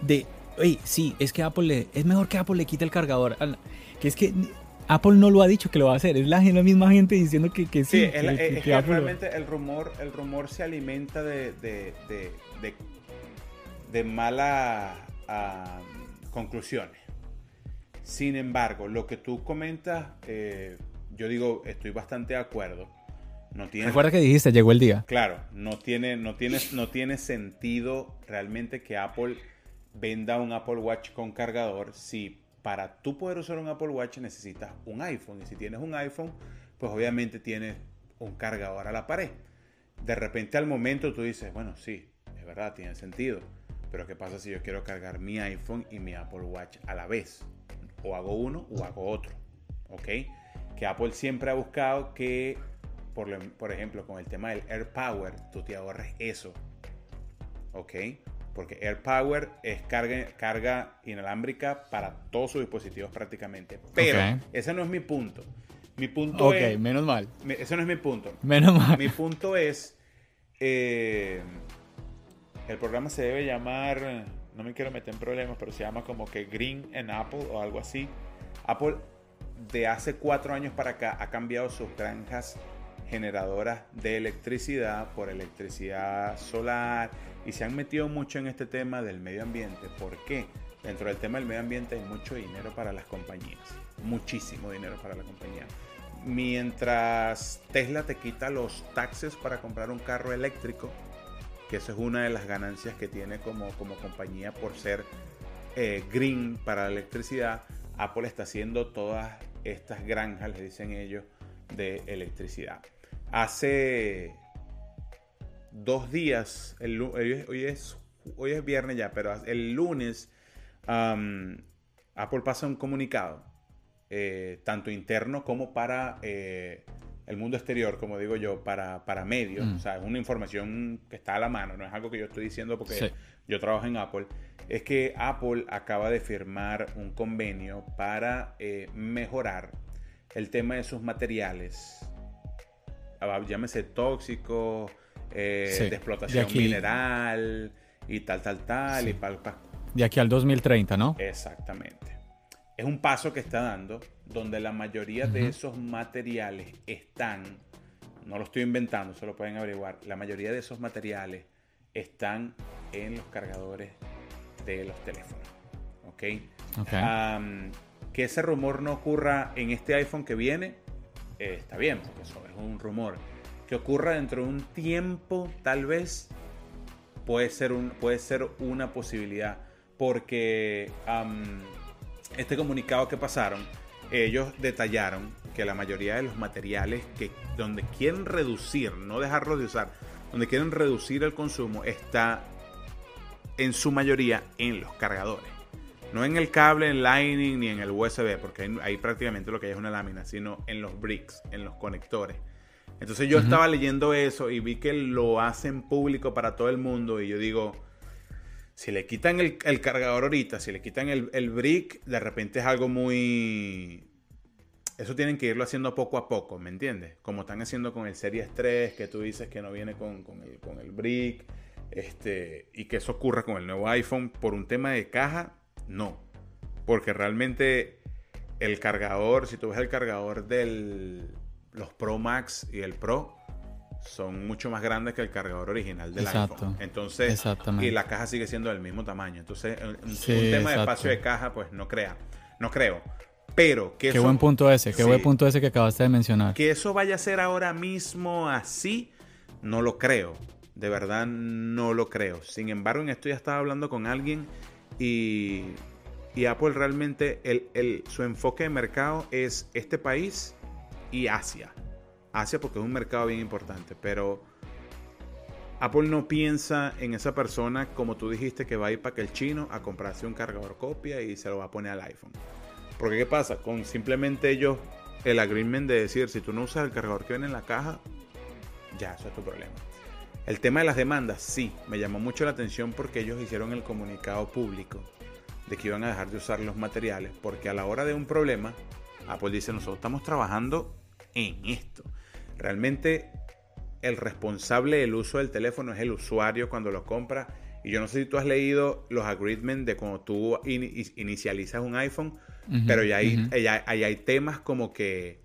[SPEAKER 1] de, oye, sí, es que Apple le, es mejor que Apple le quite el cargador? Que es que Apple no lo ha dicho que lo va a hacer, es la, misma gente diciendo que, que sí.
[SPEAKER 2] Sí, es, que, realmente el rumor, el rumor se alimenta de, de, de, malas conclusiones. Sin embargo, lo que tú comentas, eh, yo digo, estoy bastante de acuerdo. No tiene,
[SPEAKER 1] Recuerda que dijiste, llegó el día.
[SPEAKER 2] Claro, no tiene, no, tiene, no tiene sentido realmente que Apple venda un Apple Watch con cargador si para tú poder usar un Apple Watch necesitas un iPhone. Y si tienes un iPhone, pues obviamente tienes un cargador a la pared. De repente al momento tú dices, bueno, sí, es verdad, tiene sentido. Pero ¿qué pasa si yo quiero cargar mi iPhone y mi Apple Watch a la vez? O hago uno o hago otro. ¿Ok? Que Apple siempre ha buscado que, por, ejemplo, con el tema del Air Power, tú te ahorres eso. ¿Ok? Porque Air Power es carga, carga inalámbrica para todos sus dispositivos prácticamente. Pero
[SPEAKER 1] Ok.
[SPEAKER 2] ese no es mi punto. Mi punto
[SPEAKER 1] Ok,
[SPEAKER 2] es...
[SPEAKER 1] menos mal.
[SPEAKER 2] mi- Ese no es mi punto.
[SPEAKER 1] Menos mal.
[SPEAKER 2] Mi punto es, eh, el programa se debe llamar, no me quiero meter en problemas, pero se llama como que Green en Apple o algo así. Apple de hace cuatro años para acá ha cambiado sus granjas generadoras de electricidad por electricidad solar y se han metido mucho en este tema del medio ambiente. ¿Por qué? Dentro del tema del medio ambiente hay mucho dinero para las compañías, muchísimo dinero para la compañía. Mientras Tesla te quita los taxes para comprar un carro eléctrico, que eso es una de las ganancias que tiene como, como compañía por ser eh, green para la electricidad, Apple está haciendo todas estas granjas, les dicen ellos, de electricidad. Hace dos días, el hoy, es, hoy es- hoy es viernes ya, pero el lunes um, Apple pasa un comunicado, eh, tanto interno como para eh, el mundo exterior, como digo yo, para, para medios.
[SPEAKER 1] Mm.
[SPEAKER 2] O sea, es una información que está a la mano, no es algo que yo estoy diciendo porque
[SPEAKER 1] Sí.
[SPEAKER 2] yo trabajo en Apple. Es que Apple acaba de firmar un convenio para eh, mejorar el tema de sus materiales. Ah, Llámese tóxico, eh,
[SPEAKER 1] Sí,
[SPEAKER 2] de
[SPEAKER 1] de
[SPEAKER 2] explotación
[SPEAKER 1] aquí.
[SPEAKER 2] mineral y tal, tal, tal.
[SPEAKER 1] Sí.
[SPEAKER 2] Y pal- pa-
[SPEAKER 1] De aquí al 2030, ¿no?
[SPEAKER 2] Exactamente. Es un paso que está dando donde la mayoría de esos materiales están, no lo estoy inventando, se lo pueden averiguar, la mayoría de esos materiales están en los cargadores de los teléfonos. ¿Ok? Que ese rumor no ocurra en este iPhone que viene, eh, está bien, porque eso es un rumor. Que ocurra dentro de un tiempo, tal vez, puede ser, puede ser una posibilidad. Porque este comunicado que pasaron, ellos detallaron que la mayoría de los materiales que donde quieren reducir, no dejarlo de usar, donde quieren reducir el consumo, está en su mayoría en los cargadores. No en el cable, en Lightning ni en el USB, porque ahí, prácticamente lo que hay es una lámina, sino en los bricks, en los conectores. Entonces yo estaba leyendo eso y vi que lo hacen público para todo el mundo y yo digo, si le quitan el, el cargador ahorita, si le quitan el, el brick, de repente es algo muy... Eso tienen que irlo haciendo poco a poco, ¿me entiendes? Como están haciendo con el Series 3, que tú dices que no viene con, con el, con el brick, este, y que eso ocurra con el nuevo iPhone por un tema de caja, no. Porque realmente el cargador, si tú ves el cargador de los Pro Max y el Pro, son mucho más grandes que el cargador original del
[SPEAKER 1] Exacto.
[SPEAKER 2] iPhone. Entonces,
[SPEAKER 1] Exactamente.
[SPEAKER 2] y la caja sigue siendo del mismo tamaño. Entonces, un, tema de espacio de caja, pues no crea, no creo. Pero que
[SPEAKER 1] Qué
[SPEAKER 2] eso,
[SPEAKER 1] buen punto ese, qué
[SPEAKER 2] Sí.
[SPEAKER 1] buen punto ese que acabaste de mencionar.
[SPEAKER 2] que eso vaya a ser ahora mismo así, no lo creo. De verdad, no lo creo. Sin embargo, en esto ya estaba hablando con alguien y, Apple realmente, su enfoque de mercado es este país y Asia. Asia porque es un mercado bien importante, pero Apple no piensa en esa persona como tú dijiste que va a ir para que el chino a comprarse un cargador copia y se lo va a poner al iPhone. Porque ¿qué pasa? Con simplemente ellos el agreement de decir si tú no usas el cargador que viene en la caja, ya, eso es tu problema. El tema de las demandas, sí, me llamó mucho la atención porque ellos hicieron el comunicado público de que iban a dejar de usar los materiales, porque a la hora de un problema, Apple dice, nosotros estamos trabajando en esto. Realmente el responsable del uso del teléfono es el usuario cuando lo compra. Y yo no sé si tú has leído los agreements de cuando tú in- inicializas un iPhone, pero ya hay, ya- ahí hay temas como que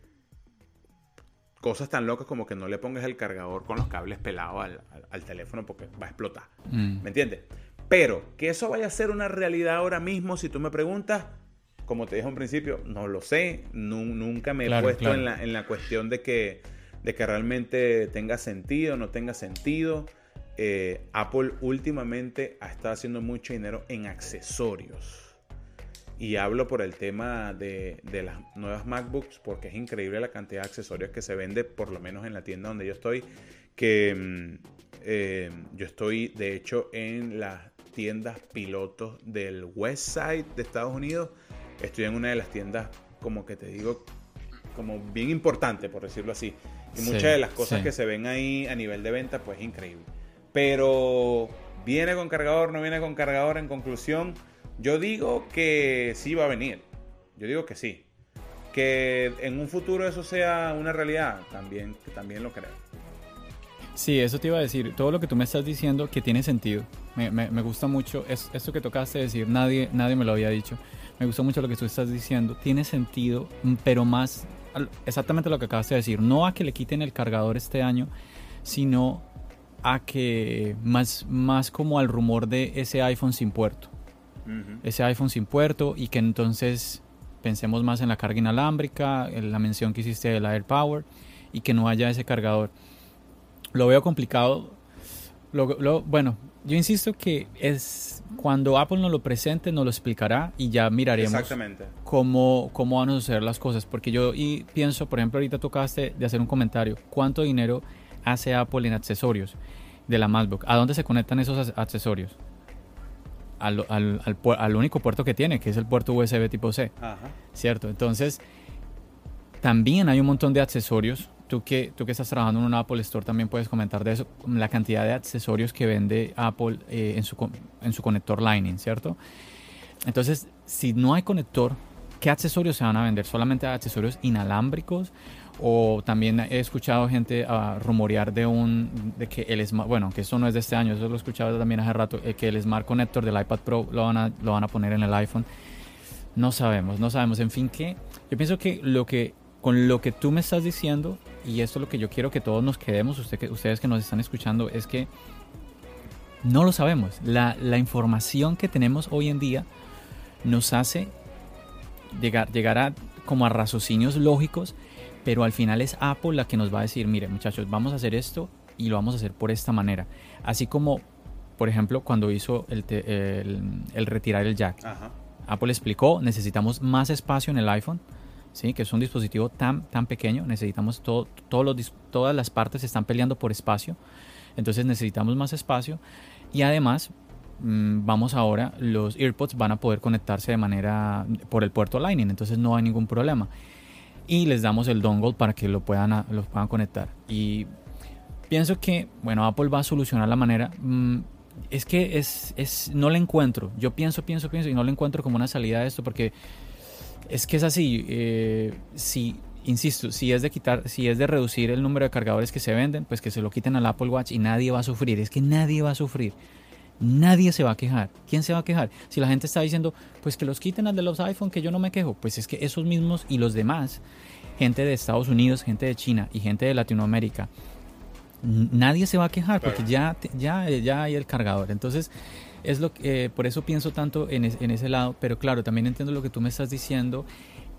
[SPEAKER 2] cosas tan locas como que no le pongas el cargador con los cables pelados al, al- al teléfono porque va a explotar.
[SPEAKER 1] Mm.
[SPEAKER 2] ¿Me entiendes? Pero que eso vaya a ser una realidad ahora mismo, si tú me preguntas, como te dije en principio, no lo sé. nunca me he puesto En, la, en la cuestión de que, de que realmente tenga sentido, no tenga sentido. Eh, Apple últimamente ha estado haciendo mucho dinero en accesorios. Y hablo por el tema de, las nuevas MacBooks, porque es increíble la cantidad de accesorios que se vende, por lo menos en la tienda donde yo estoy. Que mm, eh, yo estoy, de hecho, en las tiendas pilotos del West Side de Estados Unidos. Estoy en una de las tiendas, como que te digo, como bien importante, por decirlo así. Y muchas de las cosas que se ven ahí a nivel de venta, pues es increíble. Pero, ¿viene con cargador? ¿No viene con cargador? En conclusión, yo digo que sí va a venir. Yo digo que sí. Que en un futuro eso sea una realidad, también, también lo creo.
[SPEAKER 1] Sí, eso te iba a decir. Todo lo que tú me estás diciendo que tiene sentido. Me, me, gusta mucho. Es, esto que tocaste decir, nadie, nadie me lo había dicho. Me gusta mucho lo que tú estás diciendo. Tiene sentido, pero más exactamente lo que acabas de decir. No a que le quiten el cargador este año, sino a que más, más como al rumor de ese iPhone sin puerto ese iPhone sin puerto y que entonces pensemos más en la carga inalámbrica, en la mención que hiciste del AirPower y que no haya ese cargador. Lo veo complicado. Lo, bueno, yo insisto que es cuando Apple nos lo presente, nos lo explicará y ya miraremos Cómo, cómo van a suceder las cosas. Porque yo y pienso, por ejemplo, ahorita tocaste de hacer un comentario. ¿Cuánto dinero hace Apple en accesorios de la MacBook? ¿A dónde se conectan esos accesorios? Al, al, al, único puerto que tiene, que es el puerto USB tipo C. ¿Cierto? Entonces, también hay un montón de accesorios. Tú que, tú que estás trabajando en un Apple Store también puedes comentar de eso, la cantidad de accesorios que vende Apple eh, en, su, en su conector Lightning, ¿cierto? Entonces, si no hay conector, ¿qué accesorios se van a vender? ¿Solamente accesorios inalámbricos? O también he escuchado gente uh, rumorear de un de que el Smart, bueno, que eso no es de este año, eso lo he escuchado también hace rato, eh, que el Smart Connector del iPad Pro lo van, a, lo van a poner en el iPhone. No sabemos, no sabemos. En fin, que yo pienso que lo que con lo que tú me estás diciendo y esto es lo que yo quiero que todos nos quedemos, usted, que, ustedes que nos están escuchando, es que no lo sabemos. La, la información que tenemos hoy en día nos hace llegar, llegar a como a raciocinios lógicos pero al final es Apple la que nos va a decir, mire muchachos, vamos a hacer esto y lo vamos a hacer por esta manera. Así como, por ejemplo, cuando hizo el, el, retirar el jack. Apple explicó, necesitamos más espacio en el iPhone, ¿sí? que es un dispositivo tan, tan pequeño, necesitamos todo, los, todas las partes están peleando por espacio, entonces necesitamos más espacio y además mm, vamos ahora, los AirPods van a poder conectarse de manera por el puerto Lightning, entonces no hay ningún problema y les damos el dongle para que lo puedan, lo puedan conectar. Y pienso que, bueno, Apple va a solucionar la manera. Mm, es que es, es, no le encuentro. Yo pienso, pienso, pienso y no le encuentro como una salida a esto porque es que es así. Eh, si, insisto, si es de quitar, si es de reducir el número de cargadores que se venden, pues que se lo quiten al Apple Watch y nadie va a sufrir. Es que nadie va a sufrir. Nadie se va a quejar. ¿Quién se va a quejar? Si la gente está diciendo, pues que los quiten al de los iPhone, que yo no me quejo, pues es que esos mismos y los demás, gente de Estados Unidos, gente de China y gente de Latinoamérica, nadie se va a quejar porque ya, ya, ya hay el cargador. Entonces, es lo que, eh, por eso pienso tanto en, en, ese lado, pero claro, también entiendo lo que tú me estás diciendo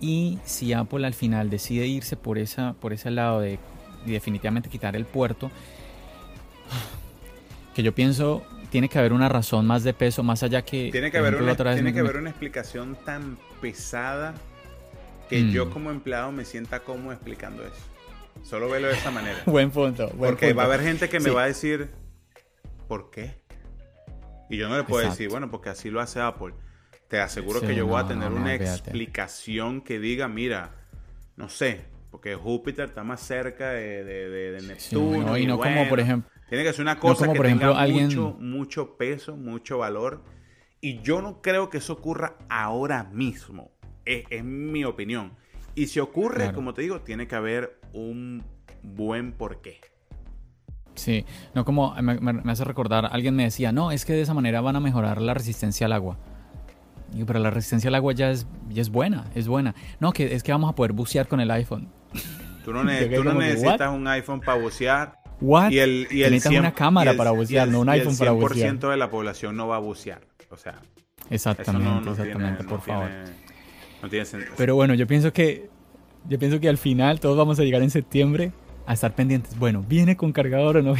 [SPEAKER 1] y si Apple al final decide irse por, esa, por ese lado de definitivamente quitar el puerto, que yo pienso tiene que haber una razón más de peso, más allá que...
[SPEAKER 2] Tiene que, haber, una, tiene que haber una explicación tan pesada que yo mm. como empleado me sienta cómodo explicando eso. Solo velo de esa manera.
[SPEAKER 1] buen punto.
[SPEAKER 2] Porque va a haber gente que me va a decir, ¿por qué? Y yo no le puedo decir, bueno, porque así lo hace Apple. Te aseguro que yo voy a tener una explicación que diga, mira, no sé, porque Júpiter está más cerca de, Neptuno.
[SPEAKER 1] y no como, por ejemplo,
[SPEAKER 2] tiene que ser una cosa que por tenga mucho, mucho peso, mucho valor. Y yo no creo que eso ocurra ahora mismo. Es, mi opinión. Y si ocurre, como te digo, tiene que haber un buen porqué.
[SPEAKER 1] Sí, no como me, hace recordar, alguien me decía, no, es que de esa manera van a mejorar la resistencia al agua. Y, pero la resistencia al agua ya es, ya es buena, es buena. No, que es que vamos a poder bucear con el iPhone.
[SPEAKER 2] Tú no, necesitas un iPhone para bucear.
[SPEAKER 1] Y el, y el una cámara para bucear, no un iPhone para bucear.
[SPEAKER 2] El 100% de la población no va a bucear. O sea,
[SPEAKER 1] exactamente, exactamente, por favor.
[SPEAKER 2] No tiene sentido.
[SPEAKER 1] Pero bueno, yo pienso que yo pienso que al final todos vamos a llegar en septiembre a estar pendientes. Bueno, ¿viene con cargador o no?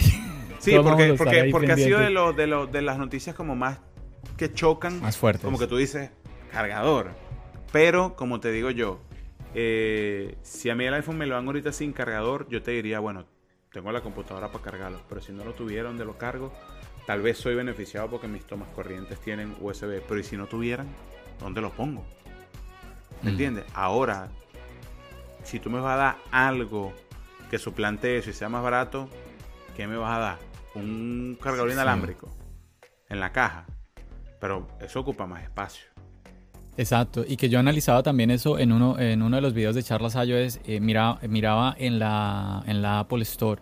[SPEAKER 2] sí, porque, porque, porque ha sido de, lo, de, lo, de las noticias como más que chocan.
[SPEAKER 1] Más fuertes.
[SPEAKER 2] Como que tú dices, cargador. Pero, como te digo yo, eh, si a mí el iPhone me lo dan ahorita sin cargador, yo te diría, bueno, tengo la computadora para cargarlo. Pero si no lo tuvieran de lo cargo, tal vez soy beneficiado porque mis tomas corrientes tienen USB. Pero ¿y si no tuvieran? ¿Dónde los pongo? ¿Me mm. entiendes? Ahora, si tú me vas a dar algo que suplante eso y sea más barato, ¿qué me vas a dar? Un cargador inalámbrico en la caja. Pero eso ocupa más espacio.
[SPEAKER 1] Exacto, y que yo analizaba también eso en uno, en uno de los videos de charlas iOS, eh, miraba, miraba en, la, en la Apple Store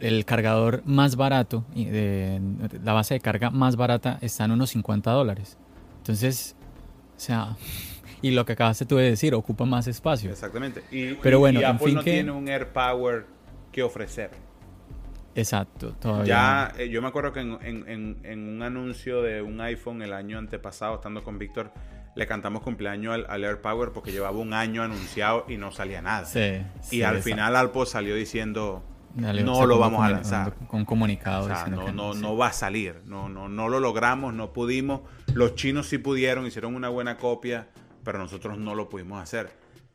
[SPEAKER 1] el cargador más barato, de, la base de carga más barata está en unos 50 dólares. Entonces, o sea, y lo que acabaste tú de decir, ocupa más espacio.
[SPEAKER 2] Exactamente. Y, Pero bueno, Apple fin no tiene un AirPower que ofrecer.
[SPEAKER 1] Exacto,
[SPEAKER 2] todavía. Ya, eh, yo me acuerdo que en, un anuncio de un iPhone el año antepasado, estando con Víctor, le cantamos cumpleaños al, al, AirPower porque llevaba un año anunciado y no salía nada. Sí, y al final Alpo salió diciendo, no lo vamos a lanzar.
[SPEAKER 1] Con comunicado.
[SPEAKER 2] O sea, no, no, no va a salir. No, no, no lo logramos, no pudimos. Los chinos sí pudieron, hicieron una buena copia pero nosotros no lo pudimos hacer.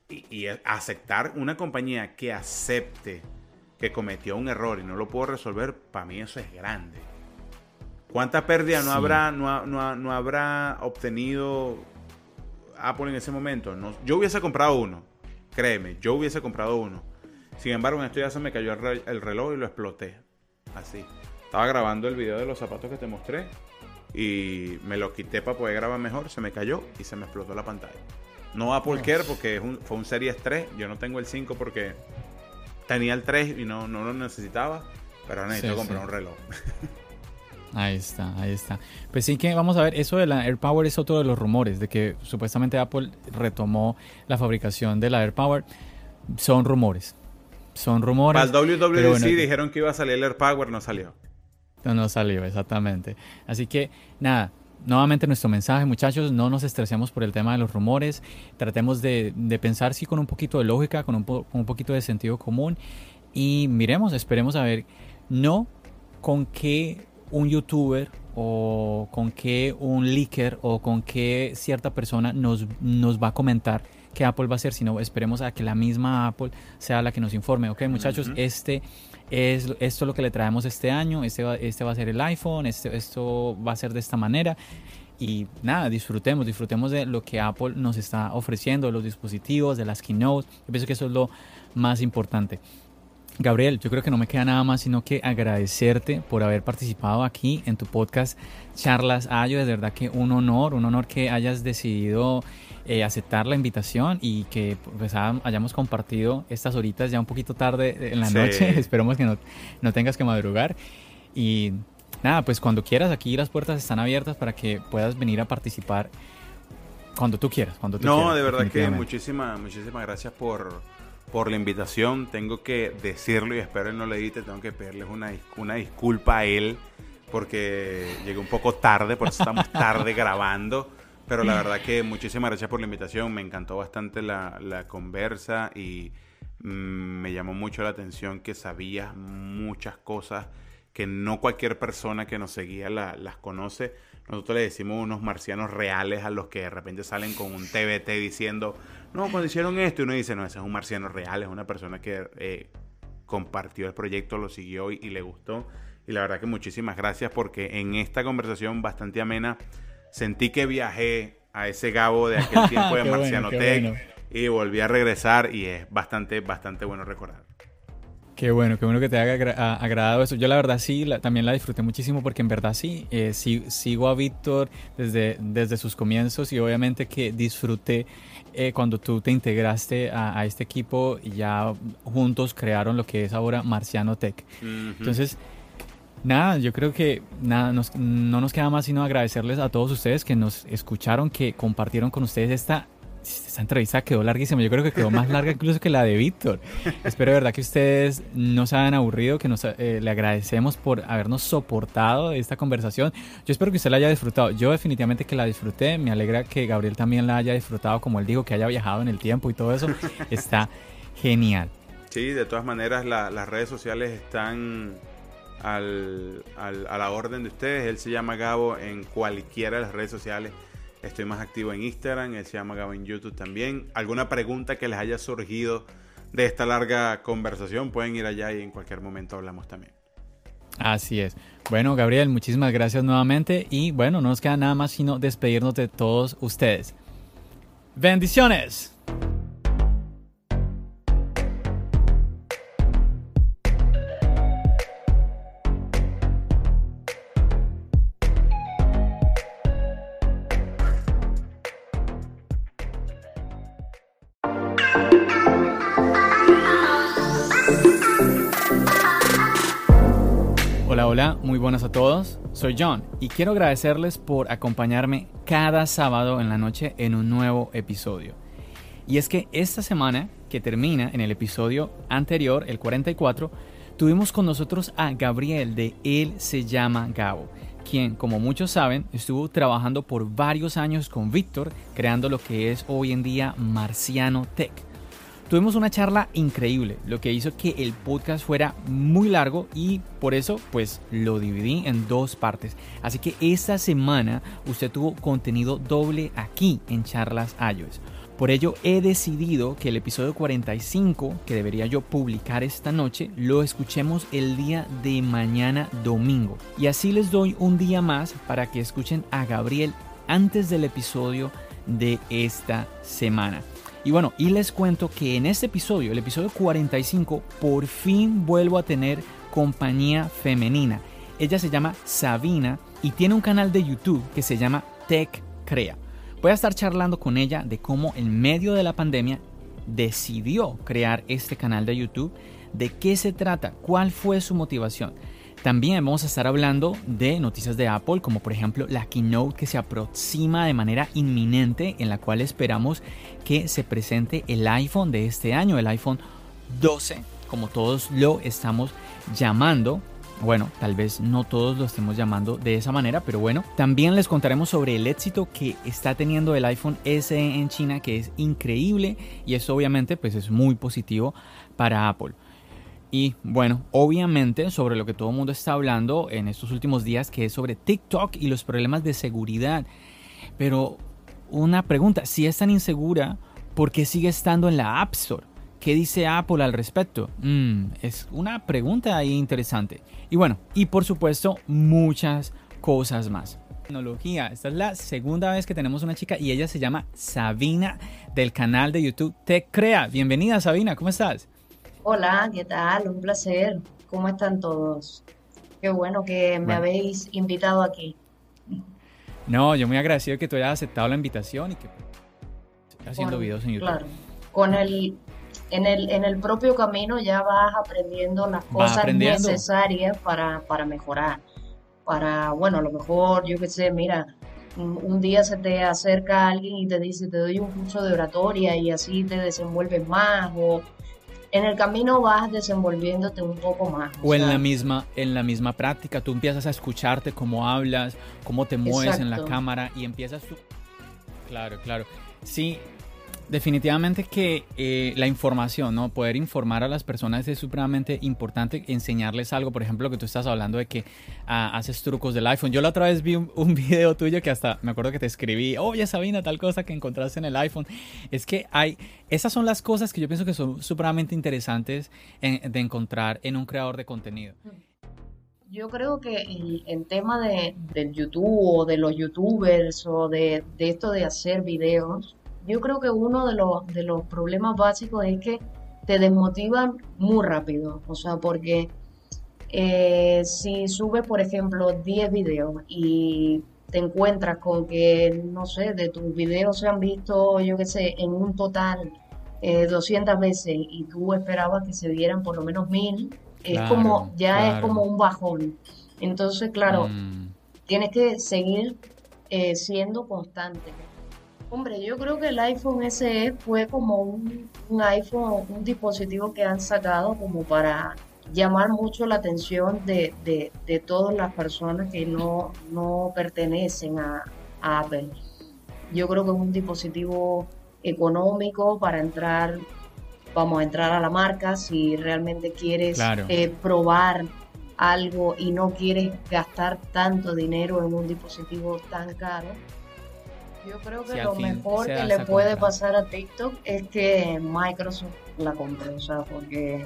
[SPEAKER 2] Y, aceptar una compañía que acepte que cometió un error y no lo pudo resolver, para mí eso es grande. ¿Cuánta pérdida no, habrá, no, no, habrá obtenido Apple en ese momento? No, yo hubiese comprado uno, créeme, yo hubiese comprado uno. Sin embargo, en esto ya se me cayó el reloj y lo exploté. Así. Estaba grabando el video de los zapatos que te mostré y me lo quité para poder grabar mejor, se me cayó y se me explotó la pantalla. No Apple Care porque fue un Series 3, yo no tengo el 5 porque tenía el 3 y no, no lo necesitaba, pero necesito comprar un reloj.
[SPEAKER 1] Ahí está, ahí está. Pues sí que vamos a ver, eso de la AirPower es otro de los rumores, de que supuestamente Apple retomó la fabricación de la AirPower. Son rumores. Son rumores.
[SPEAKER 2] El WWDC dijeron que iba a salir el AirPower, no salió.
[SPEAKER 1] No, no salió, exactamente. Así que nada, nuevamente nuestro mensaje, muchachos, no nos estresemos por el tema de los rumores, tratemos de, pensar sí con un poquito de lógica, con un, con un poquito de sentido común y miremos, esperemos a ver, no con qué un youtuber o con qué un leaker o con qué cierta persona nos, nos va a comentar qué Apple va a hacer, sino esperemos a que la misma Apple sea la que nos informe. Ok, muchachos, este es, esto es lo que le traemos este año, este va, este va a ser el iPhone, este, esto va a ser de esta manera. Y nada, disfrutemos, disfrutemos de lo que Apple nos está ofreciendo, de los dispositivos, de las keynotes. Yo pienso que eso es lo más importante. Gabriel, yo creo que no me queda nada más sino que agradecerte por haber participado aquí en tu podcast Charlas Ayo. Es verdad que un honor, un honor que hayas decidido eh, aceptar la invitación y que pues, hayamos compartido estas horitas ya un poquito tarde en la noche. Esperemos que no, no tengas que madrugar. Y nada, pues cuando quieras, aquí las puertas están abiertas para que puedas venir a participar cuando tú quieras. Cuando tú
[SPEAKER 2] no, de verdad que muchísimas, muchísimas gracias por por la invitación. Tengo que decirlo y espero él no le edite. Tengo que pedirles una, una disculpa a él porque llegué un poco tarde, por eso estamos tarde grabando. Pero la verdad que muchísimas gracias por la invitación. Me encantó bastante la, la conversa y mm, me llamó mucho la atención que sabías muchas cosas que no cualquier persona que nos seguía las conoce. Nosotros le decimos unos marcianos reales a los que de repente salen con un TBT diciendo, no, cuando hicieron esto, y uno dice, no, ese es un marciano real, es una persona que eh, compartió el proyecto, lo siguió y, le gustó. Y la verdad que muchísimas gracias porque en esta conversación bastante amena sentí que viajé a ese Gabo de aquel tiempo de Marciano Tech y volví a regresar y es bastante, bastante bueno recordar.
[SPEAKER 1] Qué bueno, qué bueno que te haya agradado eso. Yo la verdad sí, también la disfruté muchísimo porque en verdad sí, eh, sigo a Víctor desde, desde sus comienzos y obviamente que disfruté eh, cuando tú te integraste a, este equipo y ya juntos crearon lo que es ahora Marciano Tech. Entonces, nada, yo creo que nada, no nos queda más sino agradecerles a todos ustedes que nos escucharon, que compartieron con ustedes esta esta entrevista quedó larguísima. Yo creo que quedó más larga incluso que la de Víctor. Espero de verdad que ustedes no se hayan aburrido, que nos, eh, le agradecemos por habernos soportado esta conversación. Yo espero que usted la haya disfrutado. Yo definitivamente que la disfruté. Me alegra que Gabriel también la haya disfrutado, como él dijo, que haya viajado en el tiempo y todo eso. Está genial.
[SPEAKER 2] Sí, de todas maneras las redes sociales están al, al, a la orden de ustedes. Él se llama Gabo en cualquiera de las redes sociales Estoy más activo en Instagram, él se llama Gabo en YouTube también. ¿Alguna pregunta que les haya surgido de esta larga conversación? Pueden ir allá y en cualquier momento hablamos también.
[SPEAKER 1] Así es. Bueno, Gabriel, muchísimas gracias nuevamente y bueno, no nos queda nada más sino despedirnos de todos ustedes. Bendiciones. Hola, muy buenas a todos. Soy John y quiero agradecerles por acompañarme cada sábado en la noche en un nuevo episodio. Y es que esta semana, que termina en el episodio anterior, el 44, tuvimos con nosotros a Gabriel de Él se llama Gabo, quien, como muchos saben, estuvo trabajando por varios años con Víctor, creando lo que es hoy en día Marciano Tech Tuvimos una charla increíble, lo que hizo que el podcast fuera muy largo y por eso pues lo dividí en dos partes. Así que esta semana usted tuvo contenido doble aquí en Charlas iOS. Por ello he decidido que el episodio 45 que debería yo publicar esta noche lo escuchemos el día de mañana domingo. Y así les doy un día más para que escuchen a Gabriel antes del episodio de esta semana. Y bueno, y les cuento que en este episodio, el episodio 45, por fin vuelvo a tener compañía femenina. Ella se llama Sabina y tiene un canal de YouTube que se llama Tech Crea. Voy a estar charlando con ella de cómo en medio de la pandemia decidió crear este canal de YouTube, de qué se trata, cuál fue su motivación. También vamos a estar hablando de noticias de Apple, como por ejemplo la keynote que se aproxima de manera inminente, en la cual esperamos que se presente el iPhone de este año, el iPhone 12, como todos lo estamos llamando. Bueno, tal vez no todos lo estemos llamando de esa manera, pero bueno, también les contaremos sobre el éxito que está teniendo el iPhone SE en China, que es increíble y eso obviamente pues es muy positivo para Apple. Y bueno, obviamente sobre lo que todo el mundo está hablando en estos últimos días, que es sobre TikTok y los problemas de seguridad. Pero una pregunta, si es tan insegura, ¿por qué sigue estando en la App Store? ¿Qué dice Apple al respecto? Mm, es una pregunta ahí interesante. Y bueno, y por supuesto, muchas cosas más. Tecnología. Esta es la segunda vez que tenemos una chica y ella se llama Sabina del canal de YouTube Te Crea. Bienvenida Sabina, ¿cómo estás?
[SPEAKER 3] Hola, ¿qué tal? Un placer. ¿Cómo están todos? Qué bueno que me habéis invitado aquí.
[SPEAKER 1] No, yo muy agradecido que tú hayas aceptado la invitación y que estés haciendo videos en YouTube. Claro.
[SPEAKER 3] Con el en el en el propio camino ya vas aprendiendo las cosas necesarias para, para mejorar. Para, bueno, a lo mejor, yo qué sé, mira, un día se te acerca alguien y te dice, te doy un curso de oratoria y así te desenvuelves más o en el camino vas desenvolviéndote un poco más.
[SPEAKER 1] O, en la misma en la misma práctica, tú empiezas a escucharte cómo hablas, cómo te mueves en la cámara y empiezas tú... Claro, claro. Sí, Definitivamente que eh, la información, ¿no? Poder informar a las personas es supremamente importante, enseñarles algo, por ejemplo, que tú estás hablando de que ah, haces trucos del iPhone. Yo la otra vez vi un, video tuyo que hasta me acuerdo que te escribí, oye Sabina, tal cosa que encontraste en el iPhone. Es que hay, esas son las cosas que yo pienso que son supremamente interesantes de encontrar en un creador de contenido.
[SPEAKER 3] Yo creo que el, tema de, del YouTube o de los youtubers o de, de esto de hacer videos, yo creo que uno de los, de los problemas básicos es que te desmotivan muy rápido. O sea, porque eh, si subes, por ejemplo, 10 videos y te encuentras con que, no sé, de tus videos se han visto, yo qué sé, en un total 200 eh, veces y tú esperabas que se vieran por lo menos mil, es como, ya es como un bajón. Entonces, claro, mm. tienes que seguir eh, siendo constante Hombre, yo creo que el iPhone SE fue como un, un iPhone, un dispositivo que han sacado como para llamar mucho la atención de, de, de todas las personas que no, no pertenecen a, a Apple. Yo creo que es un dispositivo económico para entrar, vamos a entrar a la marca si realmente quieres
[SPEAKER 1] Claro.
[SPEAKER 3] eh, probar algo y no quieres gastar tanto dinero en un dispositivo tan caro. Yo creo que
[SPEAKER 1] Si
[SPEAKER 3] lo
[SPEAKER 1] fin
[SPEAKER 3] mejor que le puede
[SPEAKER 1] compra.
[SPEAKER 3] pasar a TikTok es que Microsoft la compre, o sea, porque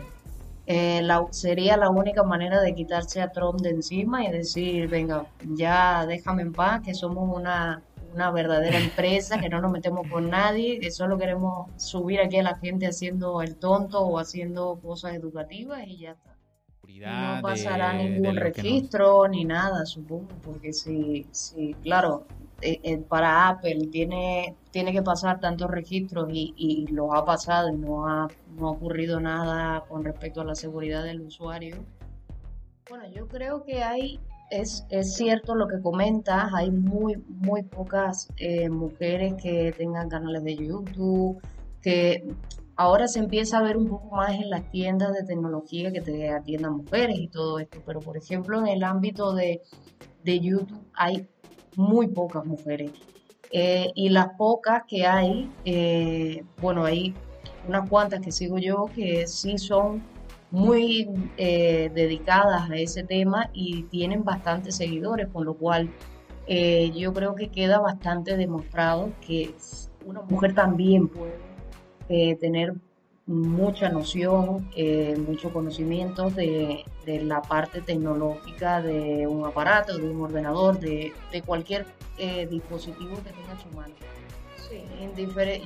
[SPEAKER 3] eh, la- sería la única manera de quitarse a Trump de encima y decir, venga, ya déjame en paz, que somos una, una verdadera empresa, que no nos metemos con nadie, que solo queremos subir aquí a la gente haciendo el tonto o haciendo cosas educativas y ya está. No pasará
[SPEAKER 1] de-
[SPEAKER 3] ningún registro ni nada, supongo, porque si, si claro, eh, eh, para Apple tiene, tiene que pasar tantos registros y, y los ha pasado y no ha, no ha ocurrido nada con respecto a la seguridad del usuario. Bueno, yo creo que hay, es, es cierto lo que comentas, hay muy, muy pocas eh, mujeres que tengan canales de YouTube, que ahora se empieza a ver un poco más en las tiendas de tecnología que te atiendan mujeres y todo esto, pero por ejemplo en el ámbito de, de YouTube hay muy pocas mujeres. Eh, y las pocas que hay, eh, bueno, hay unas cuantas que sigo yo que sí son muy eh, dedicadas a ese tema y tienen bastantes seguidores, con lo cual yo creo que queda bastante demostrado que una mujer también puede tener mucha noción, eh, mucho conocimiento de, de la parte tecnológica de un aparato, de un ordenador, de, de cualquier eh, dispositivo que tenga en su mano. Sí,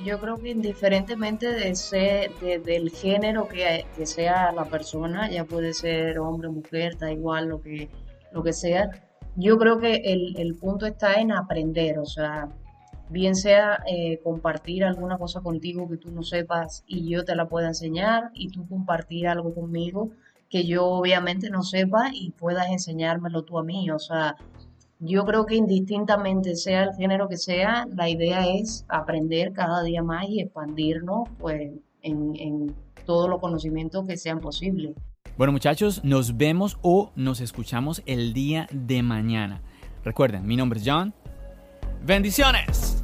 [SPEAKER 3] yo creo que indiferentemente de ser, de- del género que, que sea la persona, ya puede ser hombre, mujer, da igual lo que, lo que sea, yo creo que el, el punto está en aprender, o sea, bien sea eh, compartir alguna cosa contigo que tú no sepas y yo te la pueda enseñar y tú compartir algo conmigo que yo obviamente no sepa y puedas enseñármelo tú a mí, o sea, yo creo que indistintamente sea el género que sea, la idea es aprender cada día más y expandirnos pues en, en todos los conocimientos que sean posibles.
[SPEAKER 1] Bueno muchachos, nos vemos o nos escuchamos el día de mañana. Recuerden, mi nombre es John. Bendiciones.